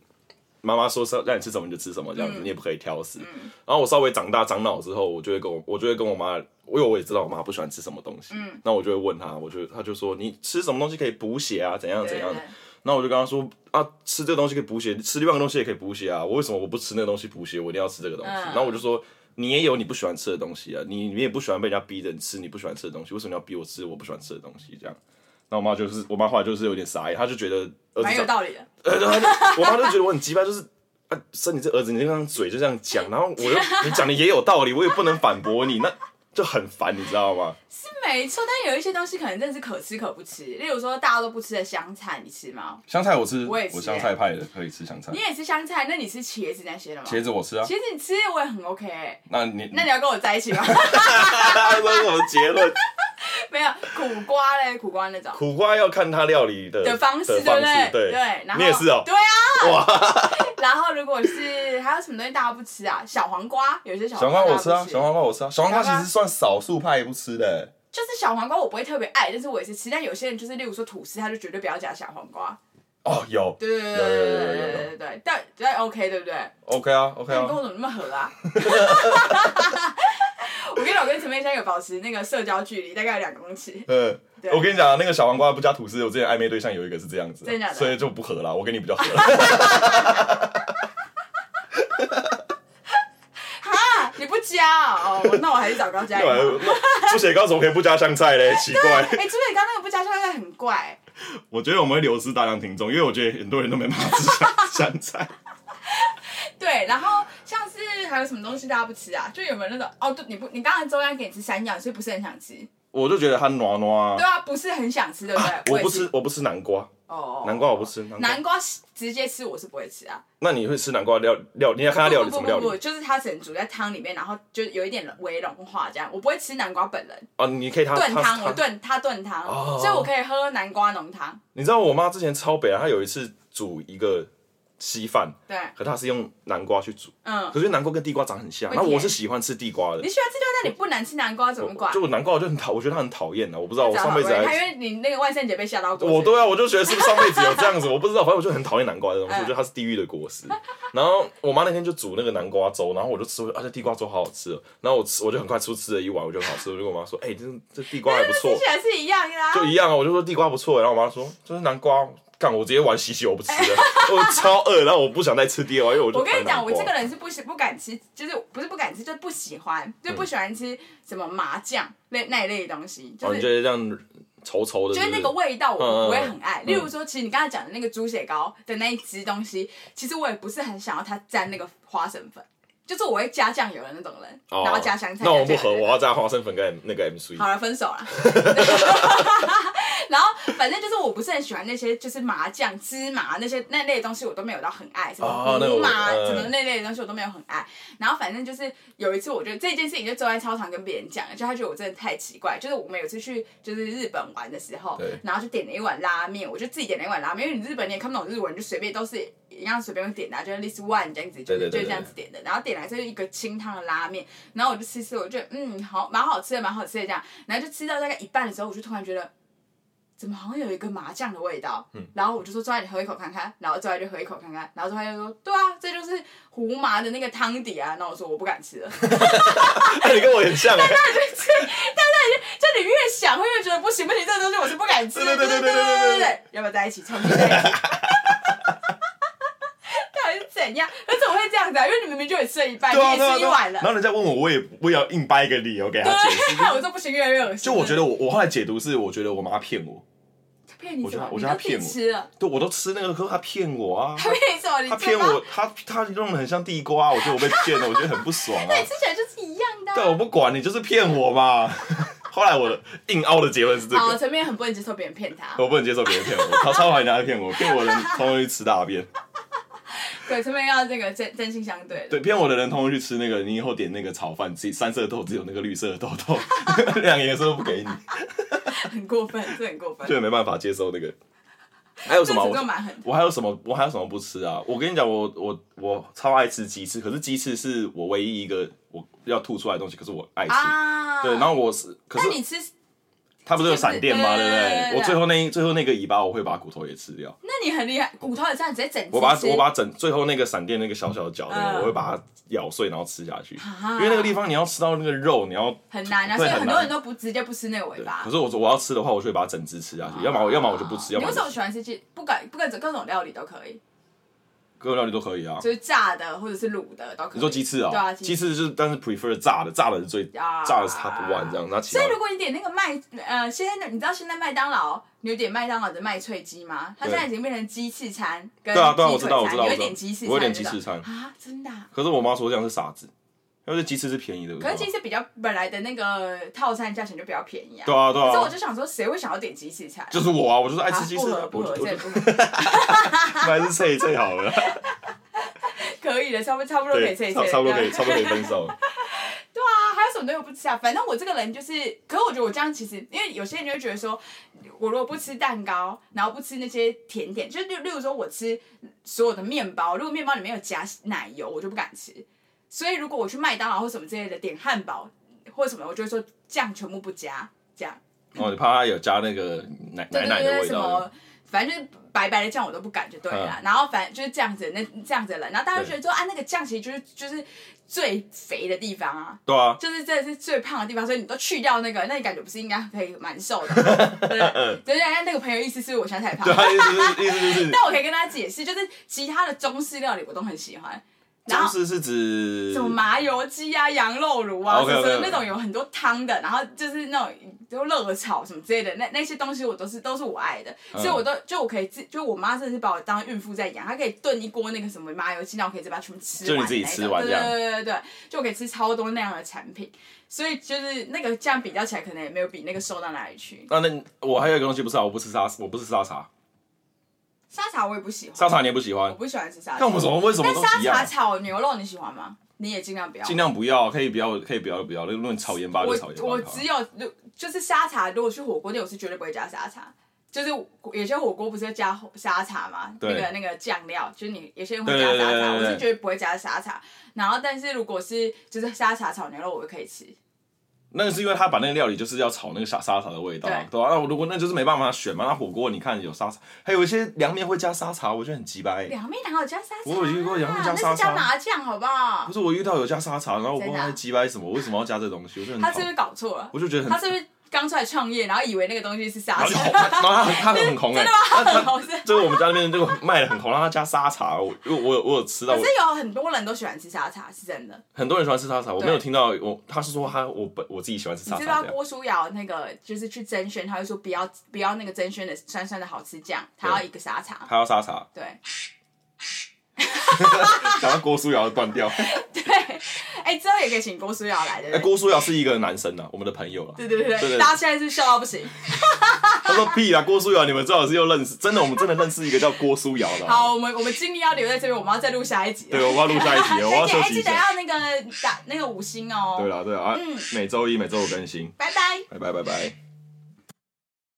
[SPEAKER 1] 妈妈说让让你吃什么你就吃什么这样子，嗯、你也不可以挑食。嗯、然后我稍微长大长脑之后，我就会跟我我就会跟我妈，因为我也知道我妈不喜欢吃什么东西，嗯，那我就会问她，我就她就说你吃什么东西可以补血啊？怎样怎样的？那我就跟她说啊，吃这个东西可以补血，吃另外一个东西也可以补血啊。我为什么我不吃那个东西补血？我一定要吃这个东西。嗯、然后我就说。你也有你不喜欢吃的东西啊，你你也不喜欢被人家逼着吃你不喜欢吃的东西，为什么要逼我吃我不喜欢吃的东西？这样，那我妈就是我妈后来就是有点傻眼，她就觉得
[SPEAKER 2] 儿蛮有道理的。
[SPEAKER 1] 呃，我妈就觉得我很鸡巴，就是啊，生你这儿子，你这张嘴就这样讲，然后我又 [LAUGHS] 你讲的也有道理，我也不能反驳你，那就很烦，你知道吗？
[SPEAKER 2] 是没错，但有一些东西可能真的是可吃可不吃。例如说大家都不吃的香菜，你吃吗？
[SPEAKER 1] 香菜我吃，
[SPEAKER 2] 我也吃、欸，
[SPEAKER 1] 我香菜派的可以吃香菜。
[SPEAKER 2] 你也吃香菜？那你吃茄子那些的吗？
[SPEAKER 1] 茄子我吃啊。
[SPEAKER 2] 茄子你吃我也很 OK、欸。
[SPEAKER 1] 那你
[SPEAKER 2] 那你要跟我在一起吗？[LAUGHS]
[SPEAKER 1] 这是什么结论？
[SPEAKER 2] 没有苦瓜嘞，苦瓜那种。
[SPEAKER 1] 苦瓜要看它料理的
[SPEAKER 2] 的方式，
[SPEAKER 1] 对不
[SPEAKER 2] 对？
[SPEAKER 1] 对。
[SPEAKER 2] 对。然后
[SPEAKER 1] 你也是哦。
[SPEAKER 2] 对啊。
[SPEAKER 1] 哇。
[SPEAKER 2] 然后如果是还有什么东西大家不吃啊？小黄瓜，有些小黄
[SPEAKER 1] 瓜我吃啊，小黄瓜我吃啊，小黄瓜其实算少数派不吃的。
[SPEAKER 2] 就是小黄瓜我不会特别爱，但是我也是吃。但有些人就是，例如说吐司，他就绝对不要加小黄瓜。
[SPEAKER 1] 哦，有。
[SPEAKER 2] 对对对对对对对对对，但但 OK 对不对
[SPEAKER 1] ？OK 啊，OK 啊。
[SPEAKER 2] 你跟我怎么那么合啊？我跟你讲，我跟陈佩珊有保持那个社交距离，大概有两公尺。
[SPEAKER 1] 嗯。我跟你讲，那个小黄瓜不加吐司，我之前暧昧对象有一个是这样子，
[SPEAKER 2] 真的，
[SPEAKER 1] 所以就不合了。我跟你比较合。[LAUGHS]
[SPEAKER 2] 哈你不加哦，那我还是找高加。
[SPEAKER 1] 猪血糕怎么可以不加香菜嘞？奇怪。[LAUGHS]
[SPEAKER 2] 哎，猪血糕那个不加香菜很怪。
[SPEAKER 1] 我觉得我们会流失大量听众，因为我觉得很多人都没办法吃香菜。
[SPEAKER 2] 对，然后像是还有什么东西大家不吃啊？就有没有那种哦？对，你不，你刚才中央给你吃山药，所以不是很想吃。
[SPEAKER 1] 我就觉得它糯糯。
[SPEAKER 2] 对啊，不是很想吃，对不对？
[SPEAKER 1] 我不吃，我不吃南瓜。哦，南瓜我不吃。
[SPEAKER 2] 南瓜直接吃我是不会吃啊。
[SPEAKER 1] 那你会吃南瓜料料？你要看它料理什么料理？
[SPEAKER 2] 不不不，就是它只能煮在汤里面，然后就有一点微融化这样。我不会吃南瓜本人。
[SPEAKER 1] 哦，你可以它
[SPEAKER 2] 炖汤，我炖它炖汤，所以我可以喝南瓜浓汤。
[SPEAKER 1] 你知道我妈之前超北啊，她有一次煮一个。稀饭，
[SPEAKER 2] 对，
[SPEAKER 1] 可她是用南瓜去煮，嗯，可是南瓜跟地瓜长很像，那我是喜欢吃地瓜的。
[SPEAKER 2] 你喜欢吃地瓜，那你不难吃南瓜怎么管？
[SPEAKER 1] 就我南瓜我就很讨，我觉得它很讨厌啊，我不知道我上辈子还，
[SPEAKER 2] 因为你那个万圣节被吓到过。
[SPEAKER 1] 我对啊，我就觉得是不是上辈子有这样子，[LAUGHS] 我不知道，反正我就很讨厌南瓜这东西，我觉得它是地狱的果实。然后我妈那天就煮那个南瓜粥，然后我就吃，而且地瓜粥好好吃，然后我吃，我就很快出吃了一碗，我就很好吃，我就跟我妈说，哎，这这地瓜还不错，[LAUGHS]
[SPEAKER 2] 吃起来是一样的，
[SPEAKER 1] 就一样啊，我就说地瓜不错，然后我妈说这是南瓜。我直接玩洗洗，我不吃了，[LAUGHS] 我超饿，然后我不想再吃第二碗，因为我就。
[SPEAKER 2] 我跟你讲，我这个人是不喜不敢吃，就是不是不敢吃，就是不喜欢，就不喜欢吃什么麻酱那那一类的东西。就是、
[SPEAKER 1] 哦，你觉得这样稠稠的是是？
[SPEAKER 2] 就是那个味道，我不会很爱。嗯、例如说，其实你刚才讲的那个猪血糕的那一只东西，其实我也不是很想要它沾那个花生粉。就是我会加酱油的那种人，然后加香菜。
[SPEAKER 1] 那我不合，我要加花生粉跟那个 M C。
[SPEAKER 2] 好了，分手了。[LAUGHS] [LAUGHS] 然后反正就是我不是很喜欢那些就是麻酱、芝麻那些那类的东西，我都没有到很爱。什么胡麻什么那类的东西我都没有很爱。然后反正就是有一次，我觉得这件事情就坐在操场跟别人讲，就他觉得我真的太奇怪。就是我们有次去就是日本玩的时候，然后就点了一碗拉面，我就自己点了一碗拉面，因为你日本你也看不懂日文，就随便都是一样随便点的，就是 this one 这样子，就是就这样子点的。然后点来就是一个清汤的拉面，然后我就吃吃，我就觉得嗯好蛮好吃的，蛮好吃的这样。然后就吃到大概一半的时候，我就突然觉得。怎么好像有一个麻酱的味道？嗯，然后我就说：“周爱，你喝一口看看。”然后周爱就喝一口看看。然后周爱就说：“对啊，这就是胡麻的那个汤底啊。”那我说：“我不敢吃了。[LAUGHS] ”
[SPEAKER 1] [LAUGHS] 你跟我很像。但那
[SPEAKER 2] 你就吃，但那你就你越想会越觉得不行不行，这个东西我是不敢吃。对对对对对对对对，要不要在一起？重新在一起。怎样？那怎么会这样子啊？因为你明明就也吃了一半，你也吃一碗了。
[SPEAKER 1] 然后人家问我，我也我也要硬掰一个理由给他解释。[LAUGHS]
[SPEAKER 2] 我说不行，越来越恶心。
[SPEAKER 1] 就我觉得我我后来解读是，我觉得我妈骗我。
[SPEAKER 2] 我觉得
[SPEAKER 1] 我觉得他骗我，对，我都吃那个，可是他骗我啊！
[SPEAKER 2] 他骗什么？
[SPEAKER 1] 他骗我，他他弄得很像地瓜，我觉得我被骗了，我觉得很不爽啊！
[SPEAKER 2] 对，[LAUGHS] 吃起来就是一样的。
[SPEAKER 1] 对，我不管你，就是骗我嘛！[LAUGHS] 后来我的硬凹的结论是这个。
[SPEAKER 2] 好，陈面很不能接受别人骗他。
[SPEAKER 1] 我不能接受别人骗我，他超讨厌人家骗我，骗我的人通通去吃大便。
[SPEAKER 2] 对，陈明要这个真真心相对。
[SPEAKER 1] 对，骗我的人通通去吃那个，你以后点那个炒饭，自己三色豆只有那个绿色的豆豆，[LAUGHS] 两个颜色都不给你。[LAUGHS]
[SPEAKER 2] 很过分，这很过分。
[SPEAKER 1] 就没办法接受那个。[LAUGHS] 还有什么？我我还有什么？我还有什么不吃啊？我跟你讲，我我我超爱吃鸡翅，可是鸡翅是我唯一一个我要吐出来的东西，可是我爱吃。啊、对，然后我是，可是
[SPEAKER 2] 你吃，
[SPEAKER 1] 它不是有闪电吗？对不对？我最后那最后那个尾巴，我会把骨头也吃掉。
[SPEAKER 2] 那你很厉害，骨头也这样直接整。
[SPEAKER 1] 我把我把整最后那个闪电那个小小的角，那个我会把它咬碎，然后吃下去。因为那个地方你要吃到那个肉，你要
[SPEAKER 2] 很难啊，所以很多人都不直接不吃那个尾巴。
[SPEAKER 1] 可是我我要吃的话，我就会把它整只吃下去。要么要么我就不吃。要么
[SPEAKER 2] 你为什么喜欢吃鸡？不管不管各种料理都可以。
[SPEAKER 1] 各种料理都可以啊，
[SPEAKER 2] 就是炸的或者是卤的都可以。
[SPEAKER 1] 你说鸡翅啊？
[SPEAKER 2] 对啊，
[SPEAKER 1] 鸡翅就是，但是 prefer 炸的，炸的是最炸的是 top one 这样。
[SPEAKER 2] 所以如果你点那个麦呃，现在你知道现在麦当劳你有点麦当劳的麦脆鸡吗？它现在已经变成鸡翅餐跟鸡腿餐，有点鸡翅餐，
[SPEAKER 1] 我有点鸡翅餐
[SPEAKER 2] 啊，真的。
[SPEAKER 1] 可是我妈说这样是傻子，因但是鸡翅是便宜的。
[SPEAKER 2] 可是鸡翅比较本来的那个套餐价钱就比较便宜啊。
[SPEAKER 1] 对啊对啊。
[SPEAKER 2] 可是我就想说，谁会想要点鸡翅餐？
[SPEAKER 1] 就是我啊，我就是爱吃鸡翅。
[SPEAKER 2] 不合不合，这不合。[LAUGHS]
[SPEAKER 1] 还是脆脆好了。[LAUGHS]
[SPEAKER 2] 可以的，差不多差不多可以脆脆。
[SPEAKER 1] 差不多可以，差不多可以分手。[LAUGHS]
[SPEAKER 2] 对啊，还有什么东西我不吃啊？反正我这个人就是，可是我觉得我这样其实，因为有些人就会觉得说，我如果不吃蛋糕，然后不吃那些甜点，就是例例如说我吃所有的面包，如果面包里面有加奶油，我就不敢吃。所以如果我去麦当劳或什么之类的点汉堡或什么，我就会说酱全部不加，这样。
[SPEAKER 1] 哦，你怕它有加那个奶 [LAUGHS] 奶奶的味道。
[SPEAKER 2] 反正就是白白的酱我都不敢就对了，然后反正就是这样子，那这样子了，然后大家就觉得说啊，那个酱其实就是就是最肥的地方啊，
[SPEAKER 1] 对啊，
[SPEAKER 2] 就是这是最胖的地方，所以你都去掉那个，那你感觉不是应该可以蛮瘦的？[LAUGHS] 对对对，人家那个朋友意思是我现在太胖，
[SPEAKER 1] 对，意思意思是，
[SPEAKER 2] 但我可以跟大家解释，就是其他的中式料理我都很喜欢。
[SPEAKER 1] 中式是指
[SPEAKER 2] 什么麻油鸡啊、羊肉炉啊，就是那种有很多汤的，然后就是那种就热炒什么之类的，那那些东西我都是都是我爱的，所以我都就我可以自就我妈真的是把我当孕妇在养，她可以炖一锅那个什么麻油鸡，然后我可以直接把它全部吃完，
[SPEAKER 1] 就你自己吃完这样，
[SPEAKER 2] 对对对对，就我可以吃超多那样的产品，所以就是那个这样比较起来，可能也没有比那个瘦到哪里去。
[SPEAKER 1] 那那我还有一个东西不是啊，我不吃沙，我不吃沙茶。
[SPEAKER 2] 沙茶我也不喜欢，
[SPEAKER 1] 沙茶你也不喜欢，
[SPEAKER 2] 我不喜欢吃沙茶。
[SPEAKER 1] 那我们怎么为什么？
[SPEAKER 2] 那沙茶炒牛肉你喜欢吗？你也尽量不要。
[SPEAKER 1] 尽量不要，可以不要，可以不要，不要。如果你炒盐巴就炒盐巴。
[SPEAKER 2] 我只有就是沙茶，如果去火锅店，我是绝对不会加沙茶。就是有些火锅不是要加沙茶嘛？那个那个酱料，就是你有些人会加沙茶，我是绝对不会加沙茶。然后，但是如果是就是沙茶炒牛肉，我就可以吃。
[SPEAKER 1] 那个是因为他把那个料理就是要炒那个沙沙茶的味道，对，吧啊。那如果那就是没办法选嘛。那火锅你看有沙茶，还有一些凉面会加沙茶，我觉得很鸡掰。
[SPEAKER 2] 凉面哪有加沙茶？
[SPEAKER 1] 我有遇过凉面加沙茶。那
[SPEAKER 2] 是加麻酱，好不好？
[SPEAKER 1] 不是，我遇到有加沙茶，然后我不知道他鸡掰什么，为什么要加这东西？我觉得很。
[SPEAKER 2] 他是不是搞错了？
[SPEAKER 1] 我就觉得很。
[SPEAKER 2] 他是不是？刚出来创业，然后以为那个东西是沙茶，
[SPEAKER 1] 然后他很他很红哎，[LAUGHS]
[SPEAKER 2] 真的吗？很红，
[SPEAKER 1] 就是我们家那边这个卖的很红，让他加沙茶，我我有我有吃到。
[SPEAKER 2] 可是有很多人都喜欢吃沙茶，是真的。
[SPEAKER 1] 很多人喜欢吃沙茶，我没有听到我他是说他我本我自己喜欢吃沙茶。
[SPEAKER 2] 你知道郭书瑶那个就是去甄选，他会说不要不要那个甄选的酸酸的好吃酱，他要一个沙茶。
[SPEAKER 1] 他要沙茶。
[SPEAKER 2] 对。[LAUGHS]
[SPEAKER 1] 想到郭书瑶要断掉。[LAUGHS]
[SPEAKER 2] 对。哎，之后也可以请郭书瑶来的。哎，
[SPEAKER 1] 郭书瑶是一个男生啊，我们的朋友了。
[SPEAKER 2] 对对对，大家现在是笑到不行。[LAUGHS]
[SPEAKER 1] 他说屁啊，郭书瑶，你们最好是又认识，真的，我们真的认识一个叫郭书瑶的。
[SPEAKER 2] 好，我们我们精力要留在这边，我们要再录下一集。
[SPEAKER 1] 对，我们要录下一集，我要休息一下。
[SPEAKER 2] 记得要那个打那个五星哦。
[SPEAKER 1] 对了对了啊，每周一每周五更新。
[SPEAKER 2] 拜拜。
[SPEAKER 1] 拜拜拜拜。